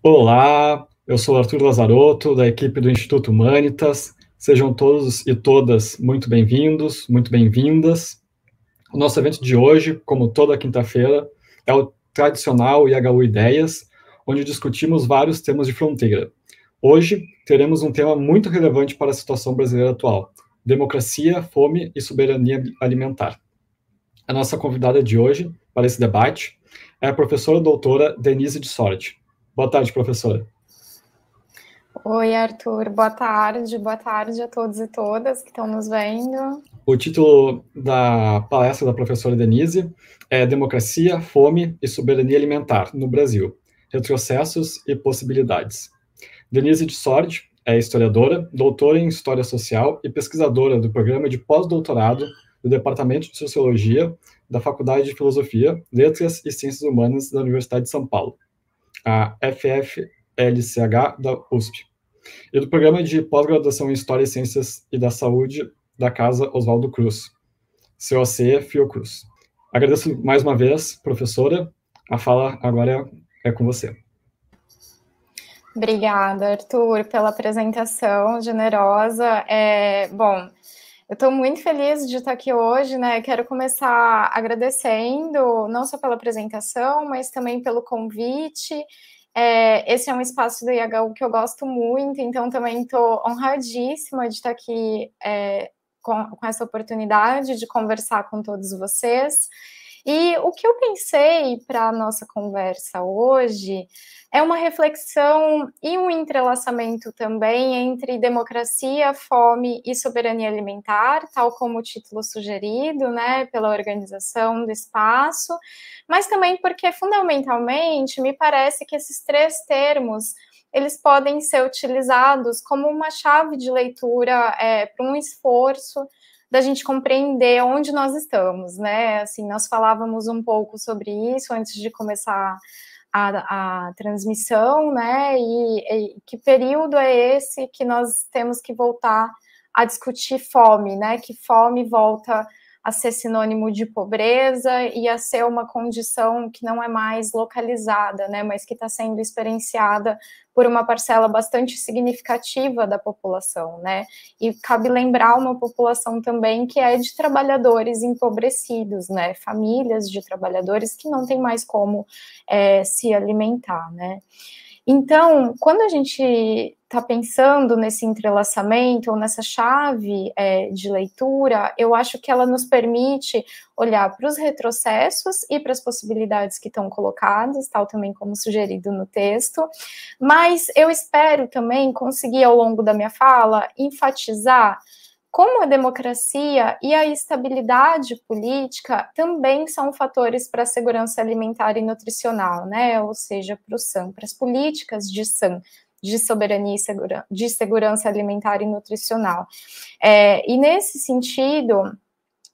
Olá, eu sou Arthur Lazarotto, da equipe do Instituto Humanitas. Sejam todos e todas muito bem-vindos, muito bem-vindas. O nosso evento de hoje, como toda quinta-feira, é o tradicional IHU Ideias, onde discutimos vários temas de fronteira. Hoje, teremos um tema muito relevante para a situação brasileira atual: democracia, fome e soberania alimentar. A nossa convidada de hoje para esse debate é a professora doutora Denise de Sorte. Boa tarde, professora. Oi, Arthur. Boa tarde. Boa tarde a todos e todas que estão nos vendo. O título da palestra da professora Denise é Democracia, Fome e Soberania Alimentar no Brasil: Retrocessos e Possibilidades. Denise de Sordi é historiadora, doutora em História Social e pesquisadora do programa de pós-doutorado do Departamento de Sociologia da Faculdade de Filosofia, Letras e Ciências Humanas da Universidade de São Paulo a FFLCH da USP, e do Programa de Pós-Graduação em História e Ciências e da Saúde da Casa Oswaldo Cruz, COC Fiocruz. Agradeço mais uma vez, professora. A fala agora é, com você. Obrigada, Arthur, pela apresentação generosa. É, bom, eu estou muito feliz de estar aqui hoje, né? Quero começar agradecendo, não só pela apresentação, mas também pelo convite. É, esse é um espaço do IHU que eu gosto muito, então também estou honradíssima de estar aqui é, com, com essa oportunidade de conversar com todos vocês. E o que eu pensei para a nossa conversa hoje é uma reflexão e um entrelaçamento também entre democracia, fome e soberania alimentar, tal como o título sugerido, né, pela organização do espaço, mas também porque fundamentalmente me parece que esses três termos eles podem ser utilizados como uma chave de leitura é, para um esforço da gente compreender onde nós estamos, né? Assim, nós falávamos um pouco sobre isso antes de começar a, a transmissão, né? E, e, que período é esse que nós temos que voltar a discutir fome, né? Que fome volta a ser sinônimo de pobreza e a ser uma condição que não é mais localizada, né, mas que está sendo experienciada por uma parcela bastante significativa da população, né? E cabe lembrar uma população também que é de trabalhadores empobrecidos, né? Famílias de trabalhadores que não têm mais como é, se alimentar, né? Então, quando a gente está pensando nesse entrelaçamento ou nessa chave é, de leitura, eu acho que ela nos permite olhar para os retrocessos e para as possibilidades que estão colocadas, tal também como sugerido no texto, mas eu espero também conseguir, ao longo da minha fala, enfatizar como a democracia e a estabilidade política também são fatores para a segurança alimentar e nutricional, né? Ou seja, para o SAM, para as políticas de SAM, de soberania e segura, de segurança alimentar e nutricional. É, e nesse sentido,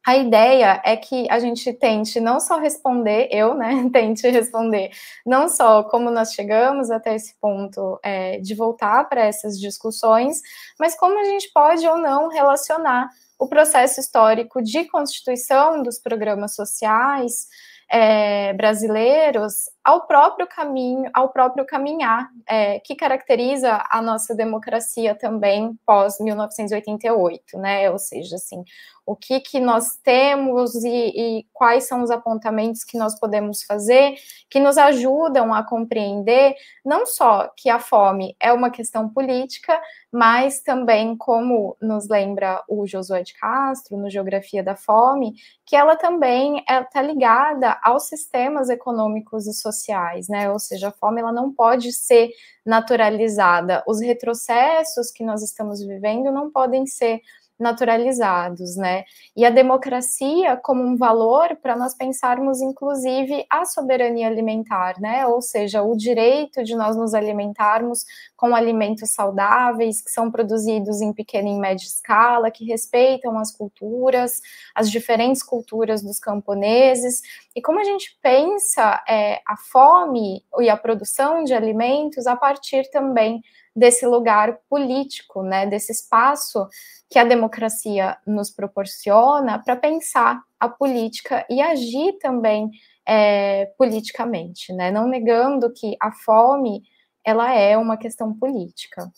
a ideia é que a gente tente não só responder, eu, né, tente responder não só como nós chegamos até esse ponto é, de voltar para essas discussões, mas como a gente pode ou não relacionar o processo histórico de constituição dos programas sociais é, brasileiros ao próprio caminho, ao próprio caminhar é, que caracteriza a nossa democracia também pós 1988, né? Ou seja, assim, o que, que nós temos e, e, quais são os apontamentos que nós podemos fazer, que nos ajudam a compreender não só que a fome é uma questão política, mas também, como nos lembra o Josué de Castro, no Geografia da Fome, que ela também está ligada aos sistemas econômicos e sociais, né? Ou seja, a fome ela não pode ser naturalizada. Os retrocessos que nós estamos vivendo não podem ser naturalizados, né? E a democracia como um valor para nós pensarmos, inclusive, a soberania alimentar, né? Ou seja, o direito de nós nos alimentarmos com alimentos saudáveis, que são produzidos em pequena e média escala, que respeitam as culturas, as diferentes culturas dos camponeses. E como a gente pensa é, a fome e a produção de alimentos a partir também desse lugar político, né, desse espaço que a democracia nos proporciona para pensar a política e agir também é, politicamente, né, não negando que a fome ela é uma questão política.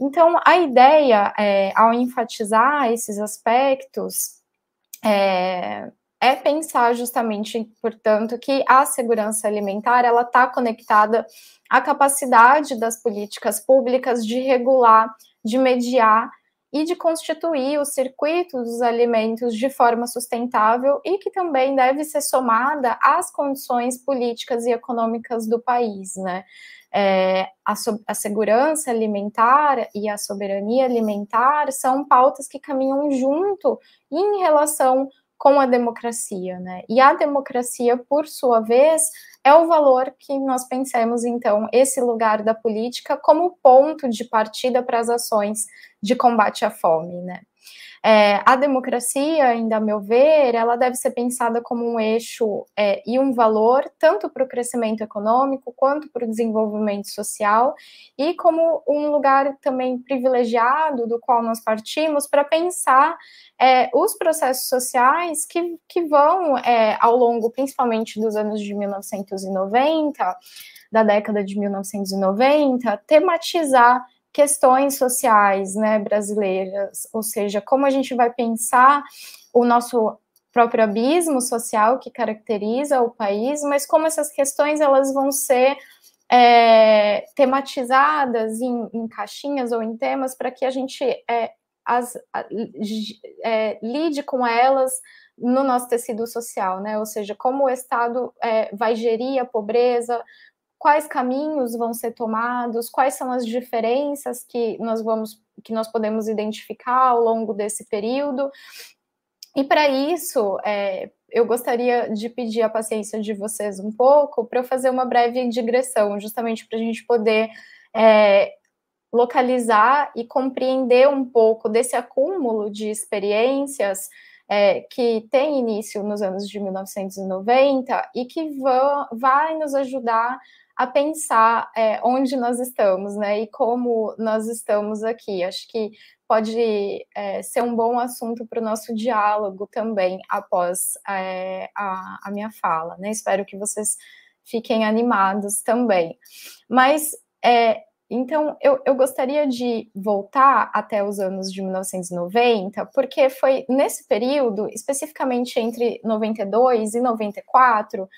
Então, a ideia, é, ao enfatizar esses aspectos, é, é pensar justamente, portanto, que a segurança alimentar ela está conectada à capacidade das políticas públicas de regular, de mediar e de constituir o circuito dos alimentos de forma sustentável e que também deve ser somada às condições políticas e econômicas do país, né? É, a, so a, segurança alimentar e a soberania alimentar são pautas que caminham junto em relação com a democracia, né? E a democracia, por sua vez, é o valor que nós pensemos, então, esse lugar da política como ponto de partida para as ações de combate à fome, né? É, a democracia, ainda a meu ver, ela deve ser pensada como um eixo é, e um valor tanto para o crescimento econômico quanto para o desenvolvimento social e como um lugar também privilegiado do qual nós partimos para pensar é, os processos sociais que, que vão, é, ao longo, principalmente dos anos de 1990, da década de 1990, tematizar questões sociais né, brasileiras, ou seja, como a gente vai pensar o nosso próprio abismo social que caracteriza o país, mas como essas questões elas vão ser é, tematizadas em, em, caixinhas ou em temas para que a gente é, as, é, lide com elas no nosso tecido social, né? Ou seja, como o Estado é, vai gerir a pobreza, quais caminhos vão ser tomados, quais são as diferenças que nós vamos que nós podemos identificar ao longo desse período. E para isso, é, eu gostaria de pedir a paciência de vocês um pouco para eu fazer uma breve digressão, justamente para a gente poder é, localizar e compreender um pouco desse acúmulo de experiências é, que tem início nos anos de 1990 e que vão, vai nos ajudar a pensar é, onde nós estamos, né, e como nós estamos aqui. Acho que pode é, ser um bom assunto para o nosso diálogo também após é, a, a, minha fala, né? Espero que vocês fiquem animados também. Mas é, então eu, eu gostaria de voltar até os anos de 1990, porque foi nesse período, especificamente entre 92 e 94,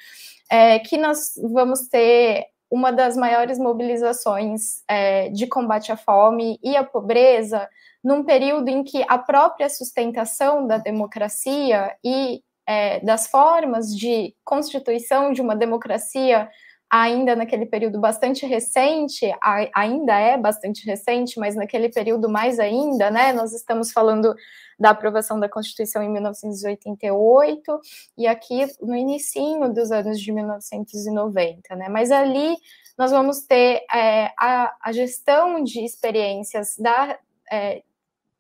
é, que nós vamos ter uma das maiores mobilizações é, de combate à fome e à pobreza, num período em que a própria sustentação da democracia e é, das formas de constituição de uma democracia, ainda naquele período bastante recente, ainda é bastante recente, mas naquele período mais ainda, né? Nós estamos falando da aprovação da Constituição em 1988 e aqui no início dos anos de 1990, né? Mas ali nós vamos ter é, a, a, gestão de experiências da, é,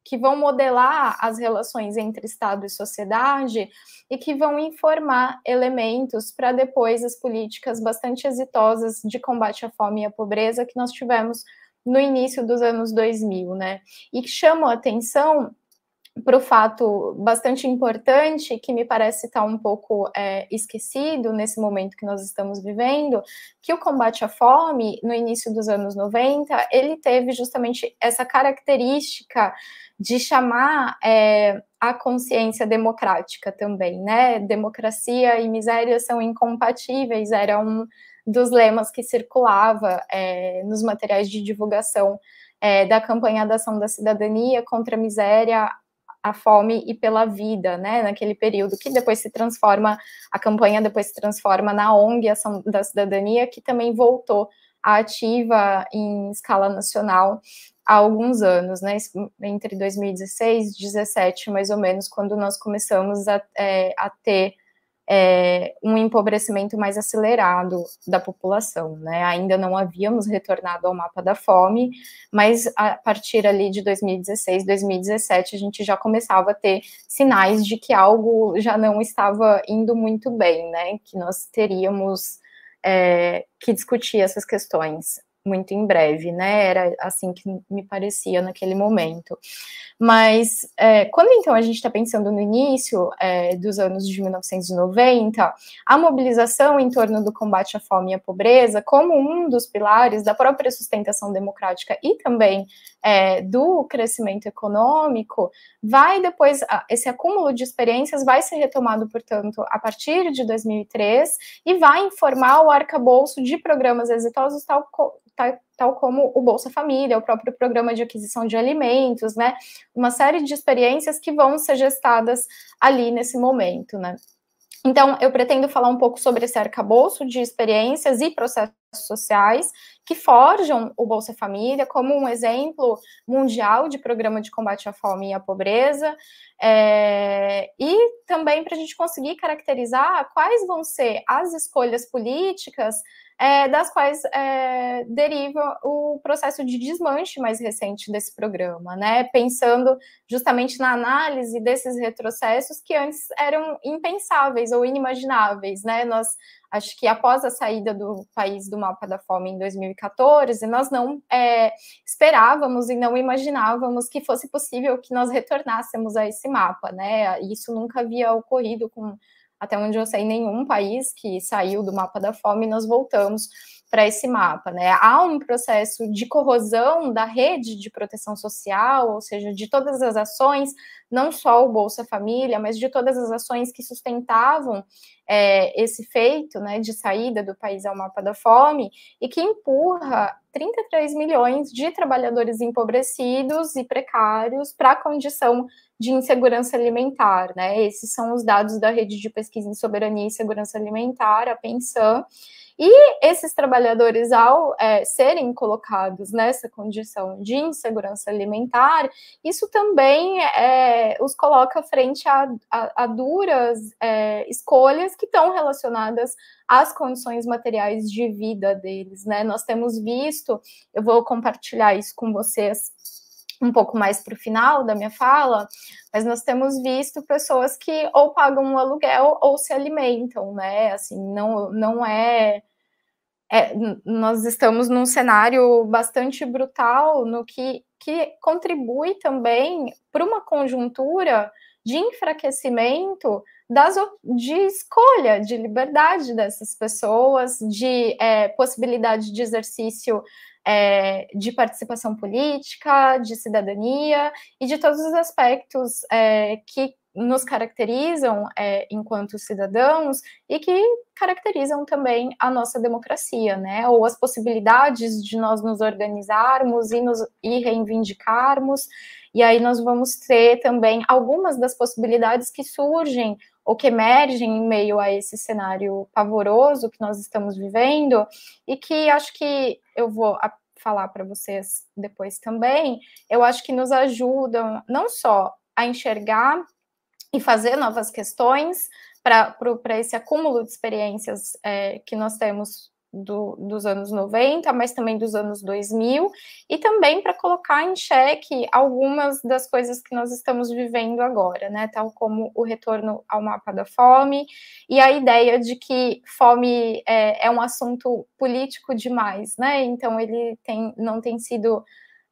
que vão modelar as relações entre Estado e sociedade e que vão informar elementos para depois as políticas bastante exitosas de combate à fome e à pobreza que nós tivemos no início dos anos 2000, né? E que chamam a atenção para o fato bastante importante que me parece estar tá um pouco é, esquecido nesse momento que nós estamos vivendo, que o combate à fome no início dos anos 90 ele teve justamente essa característica de chamar é, a consciência democrática também, né? Democracia e miséria são incompatíveis, era um dos lemas que circulava é, nos materiais de divulgação é, da campanha da ação da cidadania contra a miséria, a fome e pela vida, né? Naquele período que depois se transforma, a campanha depois se transforma na ONG Ação da Cidadania, que também voltou ativa em escala nacional há alguns anos, né, entre 2016 e 2017, mais ou menos, quando nós começamos a, é, a ter é, um empobrecimento mais acelerado da população, né? Ainda não havíamos retornado ao mapa da fome, mas a partir ali de 2016, 2017, a gente já começava a ter sinais de que algo já não estava indo muito bem, né? Que nós teríamos é, que discutir essas questões muito em breve, né? Era assim que me parecia naquele momento. Mas é, quando então a gente está pensando no início é, dos anos de 1990, a mobilização em torno do combate à fome e à pobreza, como um dos pilares da própria sustentação democrática e também é, do crescimento econômico, vai depois, esse acúmulo de experiências vai ser retomado, portanto, a partir de 2003 e vai informar o arcabouço de programas exitosos, tal, tal, tal como o Bolsa Família, o próprio programa de aquisição de alimentos, né? Uma série de experiências que vão ser gestadas ali nesse momento, né? Então, eu pretendo falar um pouco sobre esse arcabouço de experiências e processos sociais que forjam o Bolsa Família como um exemplo mundial de programa de combate à fome e à pobreza, é, e também para a gente conseguir caracterizar quais vão ser as escolhas políticas é, das quais é, deriva o processo de desmanche mais recente desse programa, né? Pensando justamente na análise desses retrocessos que antes eram impensáveis ou inimagináveis, né? Nós acho que após a saída do país do mapa da fome em 2014, nós não é, esperávamos e não imaginávamos que fosse possível que nós retornássemos a esse mapa, né? Isso nunca havia ocorrido com até onde eu sei, nenhum país que saiu do mapa da fome, nós voltamos para esse mapa, né? Há um processo de corrosão da rede de proteção social, ou seja, de todas as ações, não só o Bolsa Família, mas de todas as ações que sustentavam é, esse feito, né, de saída do país ao mapa da fome, e que empurra 33 milhões de trabalhadores empobrecidos e precários para a condição de insegurança alimentar, né? Esses são os dados da Rede de Pesquisa em Soberania e Segurança Alimentar, a PENSAM, e esses trabalhadores, ao é, serem colocados nessa condição de insegurança alimentar, isso também é, os coloca frente a, a, a duras é, escolhas que estão relacionadas às condições materiais de vida deles. Né? Nós temos visto, eu vou compartilhar isso com vocês um pouco mais para o final da minha fala, mas nós temos visto pessoas que ou pagam um aluguel ou se alimentam, né? Assim, não, não é, é nós estamos num cenário bastante brutal no que, que contribui também para uma conjuntura de enfraquecimento das, de escolha, de liberdade dessas pessoas, de é, possibilidade de exercício é, de participação política, de cidadania e de todos os aspectos é, que nos caracterizam é, enquanto cidadãos e que caracterizam também a nossa democracia, né? Ou as possibilidades de nós nos organizarmos e, nos, e reivindicarmos. E aí nós vamos ter também algumas das possibilidades que surgem ou que emergem em meio a esse cenário pavoroso que nós estamos vivendo e que acho que eu vou falar para vocês depois também, eu acho que nos ajudam não só a enxergar e fazer novas questões para esse acúmulo de experiências é, que nós temos do, dos anos 90, mas também dos anos 2000, e também para colocar em xeque algumas das coisas que nós estamos vivendo agora, né? Tal como o retorno ao mapa da fome e a ideia de que fome é, é um assunto político demais, né? Então ele tem, não tem sido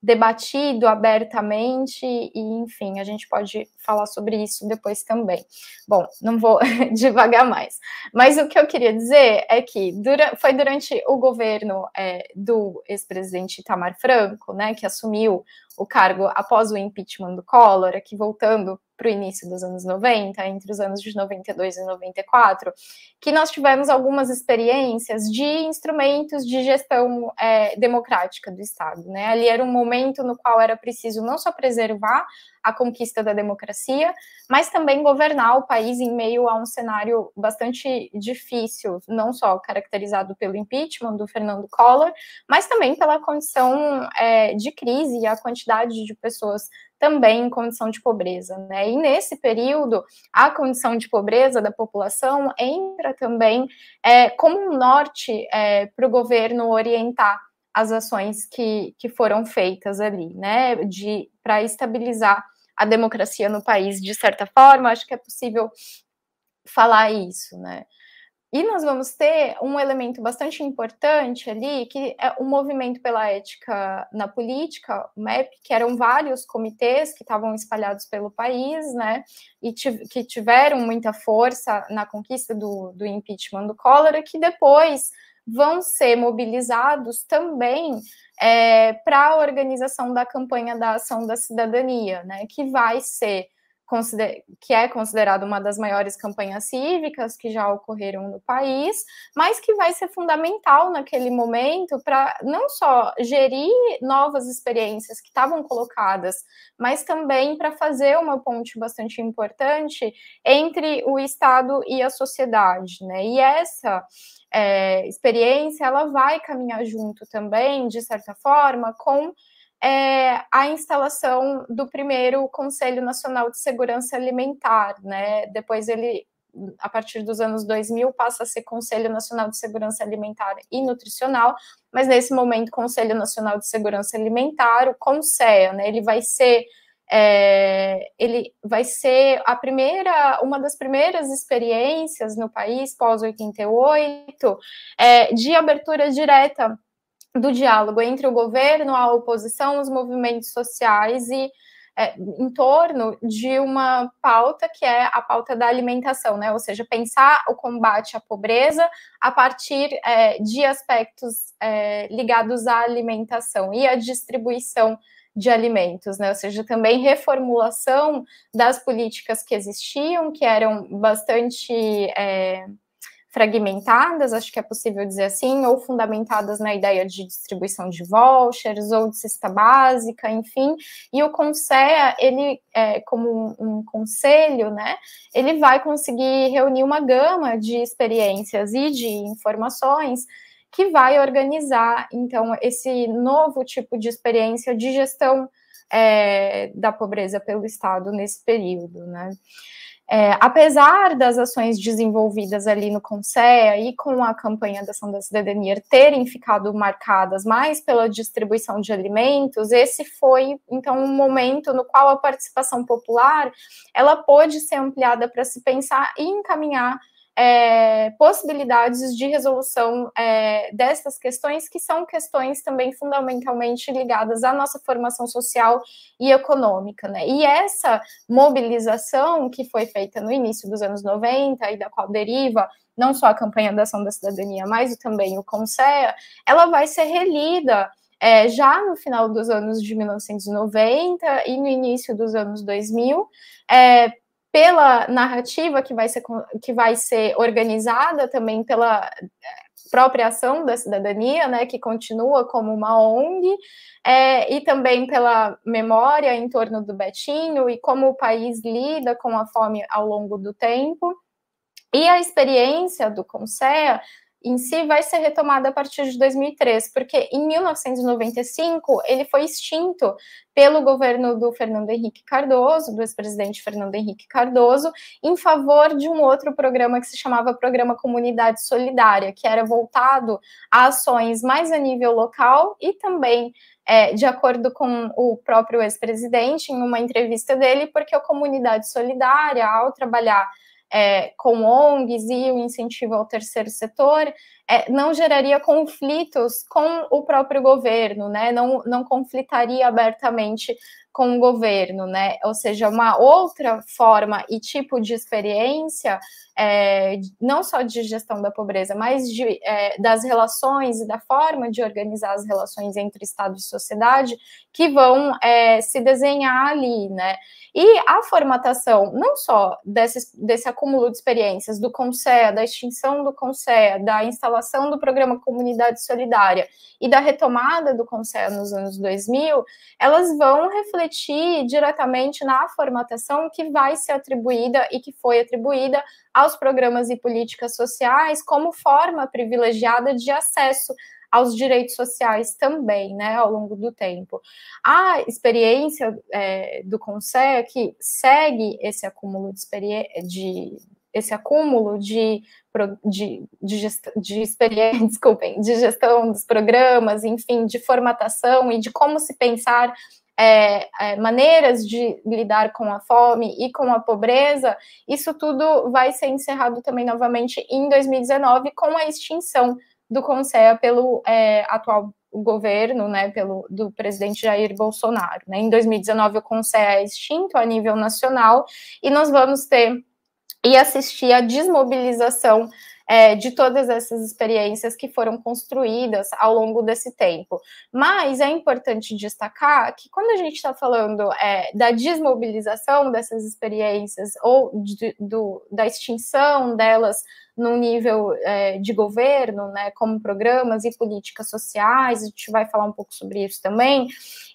debatido abertamente, e enfim, a gente pode falar sobre isso depois também. Bom, não vou devagar mais, mas o que eu queria dizer é que dura, foi durante o governo é, do ex-presidente Itamar Franco, né, que assumiu o cargo após o impeachment do Collor, aqui voltando para o início dos anos 90, entre os anos de 92 e 94, que nós tivemos algumas experiências de instrumentos de gestão é, democrática do Estado. Né? Ali era um momento no qual era preciso não só preservar a conquista da democracia, mas também governar o país em meio a um cenário bastante difícil, não só caracterizado pelo impeachment do Fernando Collor, mas também pela condição é, de crise e a quantidade de pessoas também em condição de pobreza, né? E nesse período, a condição de pobreza da população entra também é, como um norte é, para o governo orientar as ações que, que foram feitas ali, né? De para estabilizar a democracia no país, de certa forma, acho que é possível falar isso, né? E nós vamos ter um elemento bastante importante ali, que é o movimento pela ética na política, o MEP, que eram vários comitês que estavam espalhados pelo país, né, e que tiveram muita força na conquista do, do impeachment do Collor, que depois vão ser mobilizados também é, para a organização da campanha da ação da cidadania, né, que vai ser que é considerada uma das maiores campanhas cívicas que já ocorreram no país, mas que vai ser fundamental naquele momento para não só gerir novas experiências que estavam colocadas, mas também para fazer uma ponte bastante importante entre o Estado e a sociedade, né? E essa é, experiência ela vai caminhar junto também, de certa forma, com é, a instalação do primeiro Conselho Nacional de Segurança Alimentar, né? Depois ele, a partir dos anos 2000, passa a ser Conselho Nacional de Segurança Alimentar e Nutricional, mas nesse momento, Conselho Nacional de Segurança Alimentar, o CONSEA, né? Ele vai ser é, ele vai ser a primeira, uma das primeiras experiências no país pós 88 é, de abertura direta do diálogo entre o governo, a oposição, os movimentos sociais e é, em torno de uma pauta que é a pauta da alimentação, né? Ou seja, pensar o combate à pobreza a partir é, de aspectos é, ligados à alimentação e à distribuição de alimentos, né? Ou seja, também reformulação das políticas que existiam, que eram bastante é, fragmentadas, acho que é possível dizer assim, ou fundamentadas na ideia de distribuição de vouchers ou de cesta básica, enfim. E o CONSEA, ele, é, como um, um conselho, né, ele vai conseguir reunir uma gama de experiências e de informações que vai organizar, então, esse novo tipo de experiência de gestão é, da pobreza pelo Estado nesse período, né. É, apesar das ações desenvolvidas ali no CONSEA e com a campanha da Ação da Cidadania terem ficado marcadas mais pela distribuição de alimentos, esse foi, então, um momento no qual a participação popular, ela pôde ser ampliada para se pensar e encaminhar é, possibilidades de resolução é, dessas questões, que são questões também fundamentalmente ligadas à nossa formação social e econômica. Né? E essa mobilização que foi feita no início dos anos 90 e da qual deriva não só a campanha da ação da cidadania, mas também o CONSEA, ela vai ser relida é, já no final dos anos de 1990 e no início dos anos 2000, é, pela narrativa que vai ser, que vai ser organizada também pela eh, própria ação da cidadania, né, que continua como uma ONG, é, e também pela memória em torno do Betinho e como o país lida com a fome ao longo do tempo. E a experiência do CONSEA em si vai ser retomada a partir de 2003, porque em 1995 ele foi extinto pelo governo do Fernando Henrique Cardoso, do ex-presidente Fernando Henrique Cardoso, em favor de um outro programa que se chamava Programa Comunidade Solidária, que era voltado a ações mais a nível local e também é, de acordo com o próprio ex-presidente, em uma entrevista dele, porque a comunidade solidária, ao trabalhar é, com ONGs e o incentivo ao terceiro setor, é, não geraria conflitos com o próprio governo, né? Não, não conflitaria abertamente com o governo, né? Ou seja, uma outra forma e tipo de experiência, é, não só de gestão da pobreza, mas de, é, das relações e da forma de organizar as relações entre Estado e sociedade que vão é, se desenhar ali, né? E a formatação, não só desse, desse acúmulo de experiências do CONSEA, da extinção do CONSEA, da instalação do programa Comunidade Solidária e da retomada do CONSEA nos anos 2000, elas vão refletir diretamente na formatação que vai ser atribuída e que foi atribuída aos programas e políticas sociais como forma privilegiada de acesso aos direitos sociais também, né, ao longo do tempo. A experiência é, do CONSEA que segue esse acúmulo de, de esse acúmulo de, de, de, gest, de experiência, desculpem, de gestão dos programas, enfim, de formatação e de como se pensar é, é, maneiras de lidar com a fome e com a pobreza, isso tudo vai ser encerrado também novamente em 2019 com a extinção do CONSEA pelo é, atual governo, né, pelo do presidente Jair Bolsonaro. Né? Em 2019, o CONSEA é extinto a nível nacional e nós vamos ter e assistir à desmobilização é, de todas essas experiências que foram construídas ao longo desse tempo. Mas é importante destacar que quando a gente está falando é, da desmobilização dessas experiências ou de, do, da extinção delas no nível é, de governo, né, como programas e políticas sociais, a gente vai falar um pouco sobre isso também.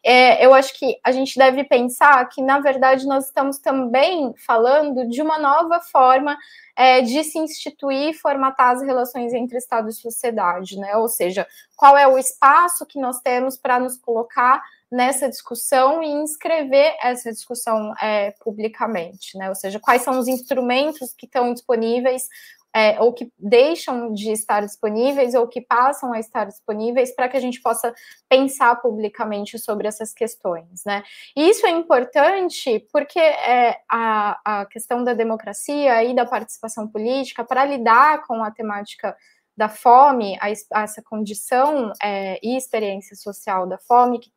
É, eu acho que a gente deve pensar que, na verdade, nós estamos também falando de uma nova forma é, de se instituir e formatar as relações entre Estado e sociedade, né? Ou seja, qual é o espaço que nós temos para nos colocar nessa discussão e inscrever essa discussão é, publicamente, né? Ou seja, quais são os instrumentos que estão disponíveis é, ou que deixam de estar disponíveis ou que passam a estar disponíveis para que a gente possa pensar publicamente sobre essas questões, né? E isso é importante porque é, a, a questão da democracia e da participação política para lidar com a temática da fome, a, a essa condição é, e experiência social da fome, que,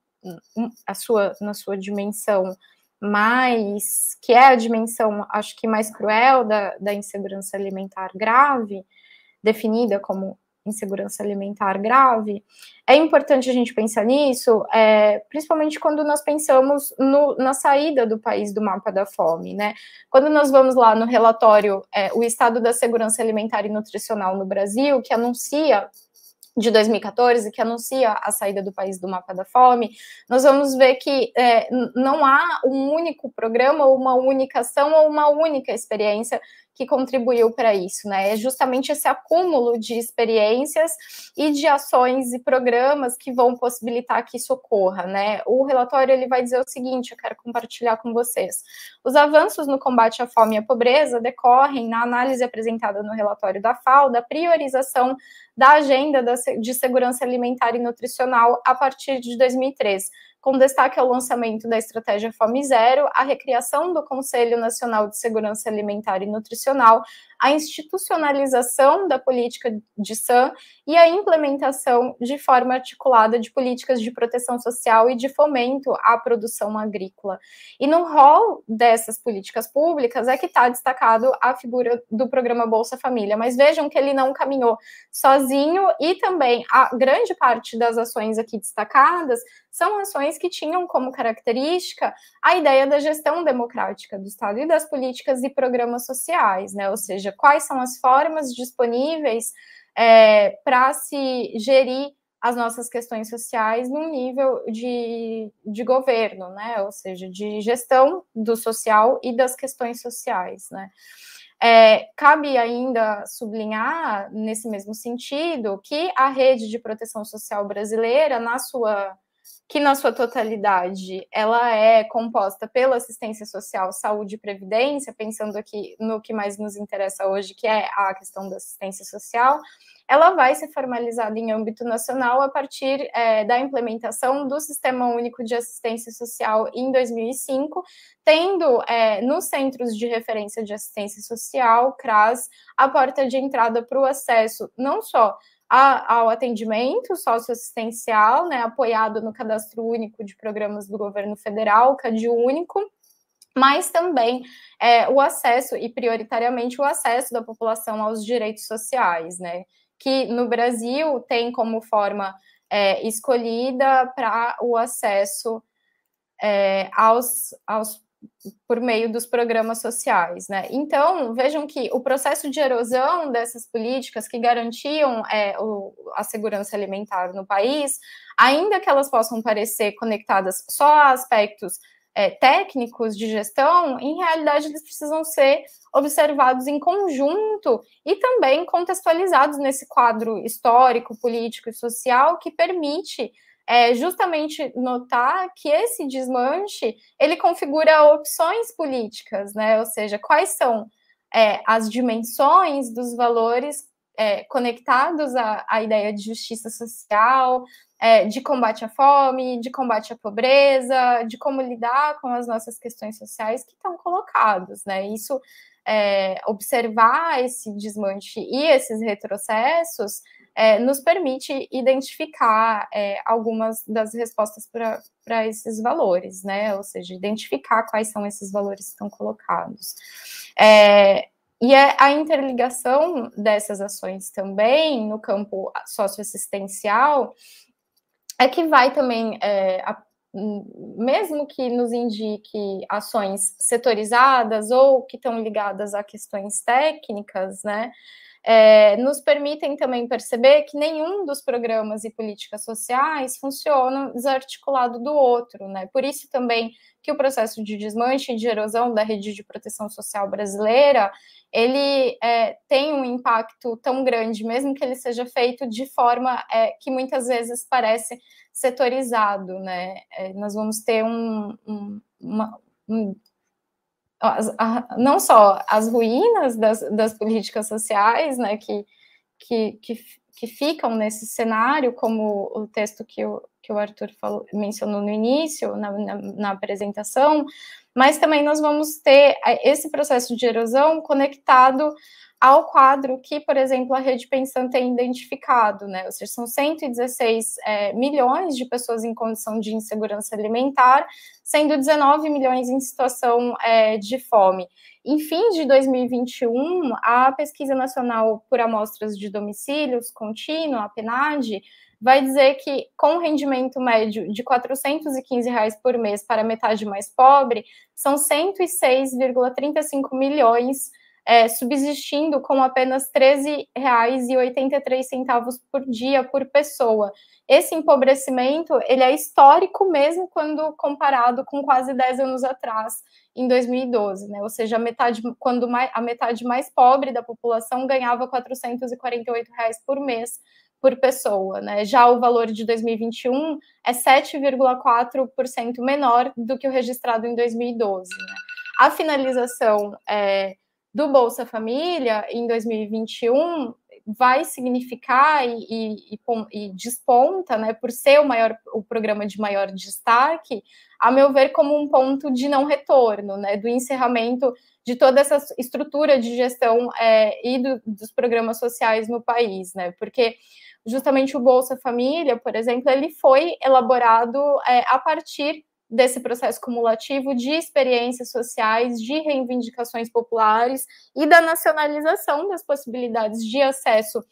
a sua, na sua dimensão mais, que é a dimensão, acho que mais cruel da, da insegurança alimentar grave, definida como insegurança alimentar grave, é importante a gente pensar nisso, é, principalmente quando nós pensamos no, na saída do país do mapa da fome, né? Quando nós vamos lá no relatório, é, o estado da segurança alimentar e nutricional no Brasil, que anuncia de 2014, que anuncia a saída do país do mapa da fome, nós vamos ver que é, não há um único programa, uma única ação ou uma única experiência que contribuiu para isso, né? É justamente esse acúmulo de experiências e de ações e programas que vão possibilitar que isso ocorra, né? O relatório ele vai dizer o seguinte, eu quero compartilhar com vocês. Os avanços no combate à fome e à pobreza decorrem na análise apresentada no relatório da FAO da priorização da agenda de segurança alimentar e nutricional a partir de 2003 com destaque ao lançamento da estratégia Fome Zero, a recriação do Conselho Nacional de Segurança Alimentar e Nutricional, a institucionalização da política de SAM e a implementação de forma articulada de políticas de proteção social e de fomento à produção agrícola. E no rol dessas políticas públicas é que está destacado a figura do programa Bolsa Família, mas vejam que ele não caminhou sozinho e também a grande parte das ações aqui destacadas são ações que tinham como característica a ideia da gestão democrática do Estado e das políticas e programas sociais, né? Ou seja, quais são as formas disponíveis é, para se gerir as nossas questões sociais num nível de, de governo, né? Ou seja, de gestão do social e das questões sociais, né? É, cabe ainda sublinhar, nesse mesmo sentido, que a rede de proteção social brasileira, na sua que na sua totalidade ela é composta pela assistência social, saúde e previdência, pensando aqui no que mais nos interessa hoje, que é a questão da assistência social, ela vai ser formalizada em âmbito nacional a partir é, da implementação do Sistema Único de Assistência Social em 2005, tendo é, nos centros de referência de assistência social, CRAS, a porta de entrada para o acesso não só a, ao atendimento socioassistencial, né, apoiado no cadastro único de programas do governo federal, CAD único, mas também é, o acesso, e prioritariamente o acesso da população aos direitos sociais, né, que no Brasil tem como forma é, escolhida para o acesso é, aos, aos por meio dos programas sociais, né? Então vejam que o processo de erosão dessas políticas que garantiam é, o, a segurança alimentar no país, ainda que elas possam parecer conectadas só a aspectos é, técnicos de gestão, em realidade eles precisam ser observados em conjunto e também contextualizados nesse quadro histórico, político e social que permite é justamente notar que esse desmanche ele configura opções políticas, né? Ou seja, quais são é, as dimensões dos valores é, conectados à, à, ideia de justiça social, é, de combate à fome, de combate à pobreza, de como lidar com as nossas questões sociais que estão colocados, né? Isso é, observar esse desmanche e esses retrocessos é, nos permite identificar é, algumas das respostas para esses valores, né? Ou seja, identificar quais são esses valores que estão colocados. É, e é a interligação dessas ações também no campo socioassistencial é que vai também, é, a, mesmo que nos indique ações setorizadas ou que estão ligadas a questões técnicas, né? É, nos permitem também perceber que nenhum dos programas e políticas sociais funciona desarticulado do outro, né? Por isso também que o processo de desmanche e de erosão da rede de proteção social brasileira ele é, tem um impacto tão grande, mesmo que ele seja feito de forma é, que muitas vezes parece setorizado, né? É, nós vamos ter um, um, uma, um as, a, não só as ruínas das, das políticas sociais, né, que, que, que, que, ficam nesse cenário, como o texto que o, que o Arthur falou, mencionou no início, na, na, na apresentação, mas também nós vamos ter esse processo de erosão conectado ao quadro que, por exemplo, a Rede Pensão tem identificado, né? Ou seja, são 116 é, milhões de pessoas em condição de insegurança alimentar, sendo 19 milhões em situação é, de fome. Em fim de 2021, a Pesquisa Nacional por Amostras de Domicílios Contínua, a PNAD, vai dizer que com rendimento médio de 415 reais por mês para metade mais pobre, são 106,35 milhões é, subsistindo com apenas R$ 13,83 por dia por pessoa. Esse empobrecimento ele é histórico mesmo quando comparado com quase 10 anos atrás, em 2012, né? Ou seja, a metade, quando mais, a metade mais pobre da população ganhava 448 reais por mês por pessoa, né? Já o valor de 2021 é 7,4% menor do que o registrado em 2012. Né? A finalização é, do Bolsa Família em 2021 vai significar e, e, e, desponta, né, por ser o maior o programa de maior destaque, a meu ver como um ponto de não retorno, né, do encerramento de toda essa estrutura de gestão é, e do, dos programas sociais no país, né, porque justamente o Bolsa Família, por exemplo, ele foi elaborado é, a partir desse processo cumulativo de experiências sociais, de reivindicações populares e da nacionalização das possibilidades de acesso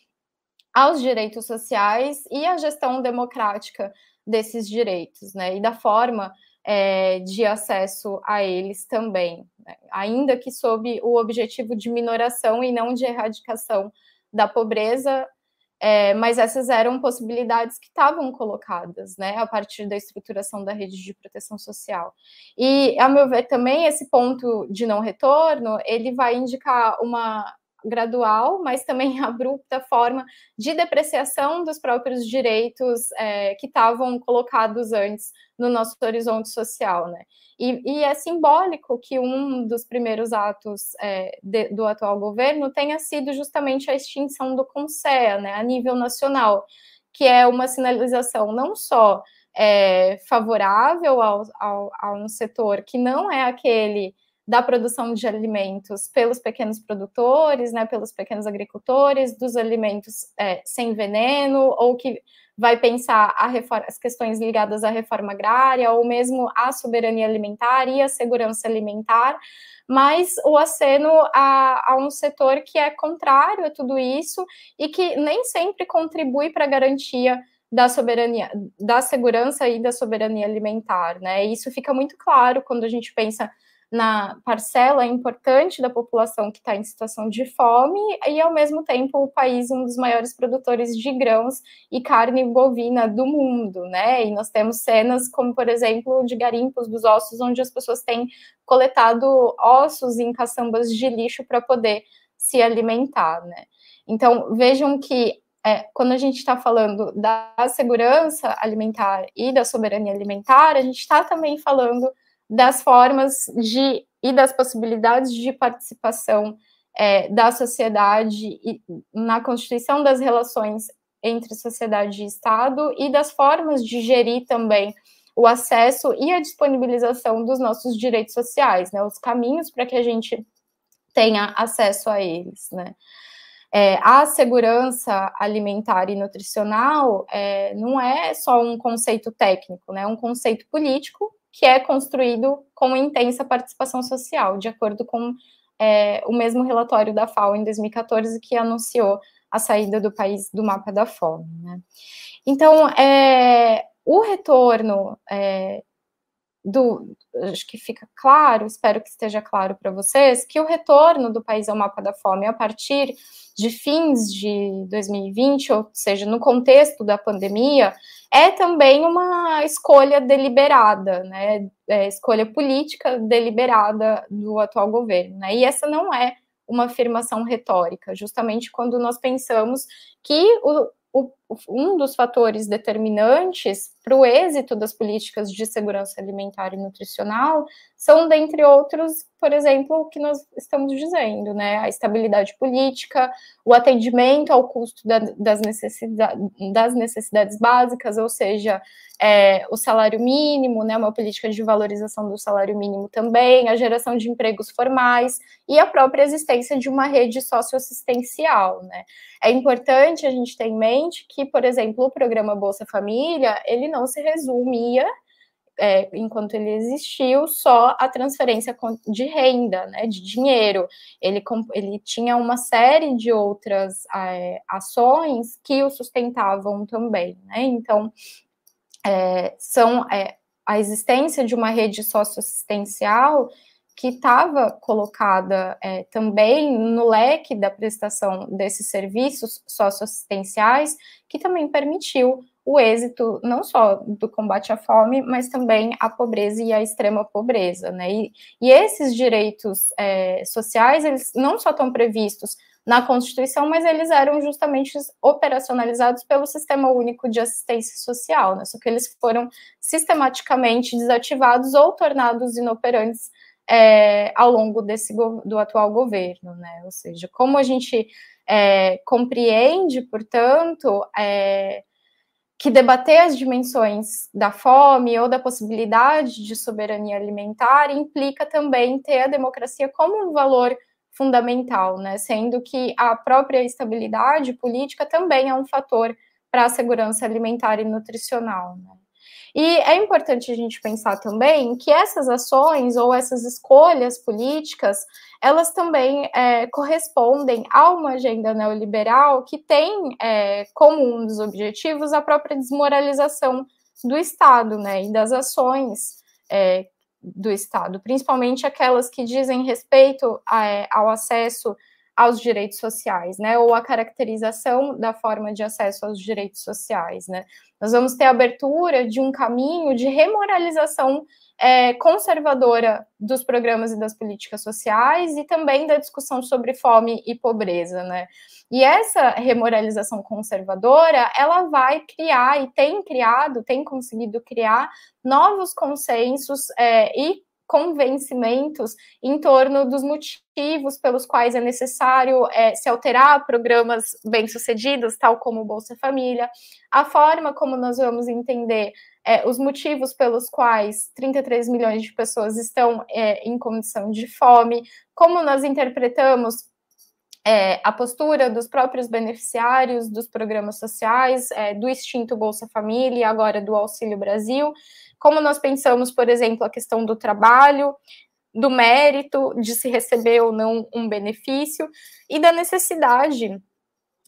aos direitos sociais e à gestão democrática desses direitos, né? E da forma é, de acesso a eles também, né? ainda que sob o objetivo de minoração e não de erradicação da pobreza, é, mas essas eram possibilidades que estavam colocadas, né, a partir da estruturação da rede de proteção social. E, a meu ver, também esse ponto de não retorno, ele vai indicar uma gradual, mas também abrupta forma de depreciação dos próprios direitos é, que estavam colocados antes no nosso horizonte social, né? E, e é simbólico que um dos primeiros atos é, de, do atual governo tenha sido justamente a extinção do CONSEA, né, a nível nacional, que é uma sinalização não só é, favorável ao, ao, a um setor que não é aquele da produção de alimentos pelos pequenos produtores, né, pelos pequenos agricultores, dos alimentos é, sem veneno, ou que vai pensar reforma, as questões ligadas à reforma agrária, ou mesmo à soberania alimentar e à segurança alimentar, mas o aceno a, a, um setor que é contrário a tudo isso e que nem sempre contribui para a garantia da soberania, da segurança e da soberania alimentar, né? Isso fica muito claro quando a gente pensa na parcela importante da população que está em situação de fome e, ao mesmo tempo, o país um dos maiores produtores de grãos e carne bovina do mundo, né? E nós temos cenas como, por exemplo, de garimpos dos ossos, onde as pessoas têm coletado ossos em caçambas de lixo para poder se alimentar, né? Então, vejam que é, quando a gente está falando da segurança alimentar e da soberania alimentar, a gente está também falando das formas de e das possibilidades de participação é, da sociedade e, na constituição das relações entre sociedade e Estado e das formas de gerir também o acesso e a disponibilização dos nossos direitos sociais, né, os caminhos para que a gente tenha acesso a eles, né. É, a segurança alimentar e nutricional é, não é só um conceito técnico, né? É um conceito político que é construído com intensa participação social, de acordo com é, o mesmo relatório da FAO em 2014 que anunciou a saída do país do mapa da fome. Né? Então, é, o retorno é, do, acho que fica claro, espero que esteja claro para vocês, que o retorno do país ao mapa da fome a partir de fins de 2020, ou seja, no contexto da pandemia, é também uma escolha deliberada, né? É escolha política deliberada do atual governo, né? E essa não é uma afirmação retórica, justamente quando nós pensamos que o, o, um dos fatores determinantes para o êxito das políticas de segurança alimentar e nutricional são, dentre outros, por exemplo, o que nós estamos dizendo, né? A estabilidade política, o atendimento ao custo da, das, necessidade, das necessidades básicas, ou seja, é, o salário mínimo, né, uma política de valorização do salário mínimo também, a geração de empregos formais e a própria existência de uma rede socioassistencial. Né. É importante a gente ter em mente que, por exemplo, o programa Bolsa Família, ele não se resumia é, enquanto ele existiu, só a transferência de renda, né, de dinheiro. Ele, ele tinha uma série de outras é, ações que o sustentavam também, né? Então, é, são é, a existência de uma rede socioassistencial que estava colocada é, também no leque da prestação desses serviços socioassistenciais, que também permitiu o êxito não só do combate à fome, mas também à pobreza e à extrema pobreza, né? E, e esses direitos é, sociais, eles não só estão previstos na Constituição, mas eles eram justamente operacionalizados pelo Sistema Único de Assistência Social, né? Só que eles foram sistematicamente desativados ou tornados inoperantes é, ao longo desse do atual governo, né? Ou seja, como a gente é, compreende, portanto, é, que debater as dimensões da fome ou da possibilidade de soberania alimentar implica também ter a democracia como um valor fundamental, né? Sendo que a própria estabilidade política também é um fator para a segurança alimentar e nutricional. Né? E é importante a gente pensar também que essas ações ou essas escolhas políticas, elas também é, correspondem a uma agenda neoliberal que tem é, como um dos objetivos a própria desmoralização do Estado, né, e das ações é, do Estado, principalmente aquelas que dizem respeito a, é, ao acesso aos direitos sociais, né, ou a caracterização da forma de acesso aos direitos sociais, né. Nós vamos ter a abertura de um caminho de remoralização é, conservadora dos programas e das políticas sociais e também da discussão sobre fome e pobreza, né. E essa remoralização conservadora, ela vai criar e tem criado, tem conseguido criar novos consensos é, e convencimentos em torno dos motivos pelos quais é necessário é, se alterar programas bem-sucedidos, tal como o Bolsa Família, a forma como nós vamos entender é, os motivos pelos quais 33 milhões de pessoas estão é, em condição de fome, como nós interpretamos é, a postura dos próprios beneficiários dos programas sociais, é, do extinto Bolsa Família agora do Auxílio Brasil, como nós pensamos, por exemplo, a questão do trabalho, do mérito de se receber ou não um benefício e da necessidade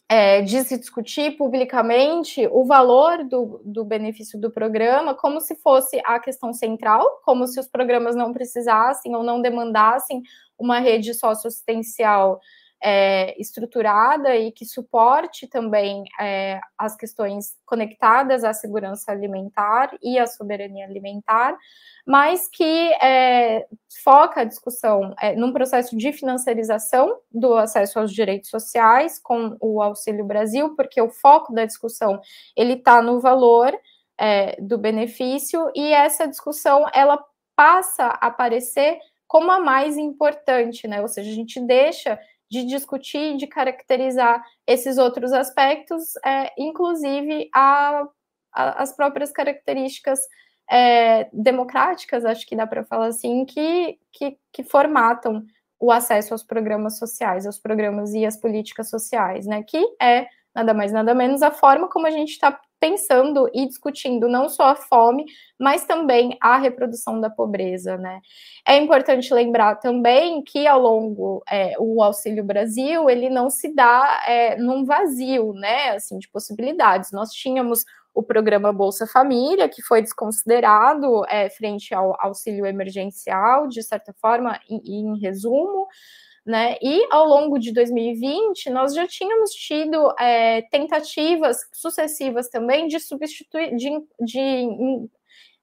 é, de se discutir publicamente o valor do, do benefício do programa como se fosse a questão central, como se os programas não precisassem ou não demandassem uma rede socioassistencial é, estruturada e que suporte também é, as questões conectadas à segurança alimentar e à soberania alimentar, mas que é, foca a discussão é, num processo de financiarização do acesso aos direitos sociais com o Auxílio Brasil, porque o foco da discussão ele está no valor é, do benefício e essa discussão ela passa a aparecer como a mais importante, né? Ou seja, a gente deixa de discutir, de caracterizar esses outros aspectos, é, inclusive a, a, as próprias características é, democráticas, acho que dá para falar assim, que, que, que, formatam o acesso aos programas sociais, aos programas e às políticas sociais, né? Que é nada mais nada menos a forma como a gente está pensando e discutindo não só a fome, mas também a reprodução da pobreza, né? É importante lembrar também que ao longo é, o Auxílio Brasil ele não se dá é, num vazio, né? Assim de possibilidades. Nós tínhamos o programa Bolsa Família, que foi desconsiderado é, frente ao auxílio emergencial, de certa forma, e em resumo, né? E ao longo de 2020, nós já tínhamos tido é, tentativas sucessivas também de substituir, de, de,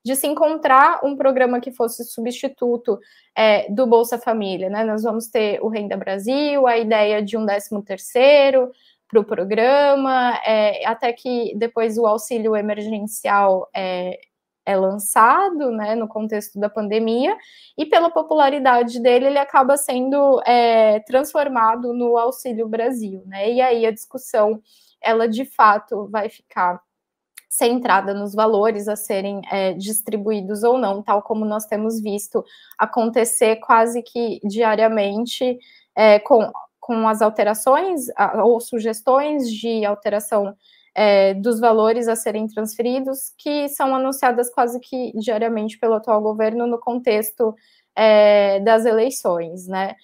de, se encontrar um programa que fosse substituto é, do Bolsa Família, né? Nós vamos ter o Renda Brasil, a ideia de um 13 terceiro para o programa, é, até que depois o auxílio emergencial é, lançado, né, no contexto da pandemia, e pela popularidade dele, ele acaba sendo é, transformado no Auxílio Brasil, né, e aí a discussão, ela de fato vai ficar centrada nos valores a serem é, distribuídos ou não, tal como nós temos visto acontecer quase que diariamente é, com, com as alterações ou sugestões de alteração é, dos valores a serem transferidos, que são anunciadas quase que diariamente pelo atual governo no contexto é, das eleições, né?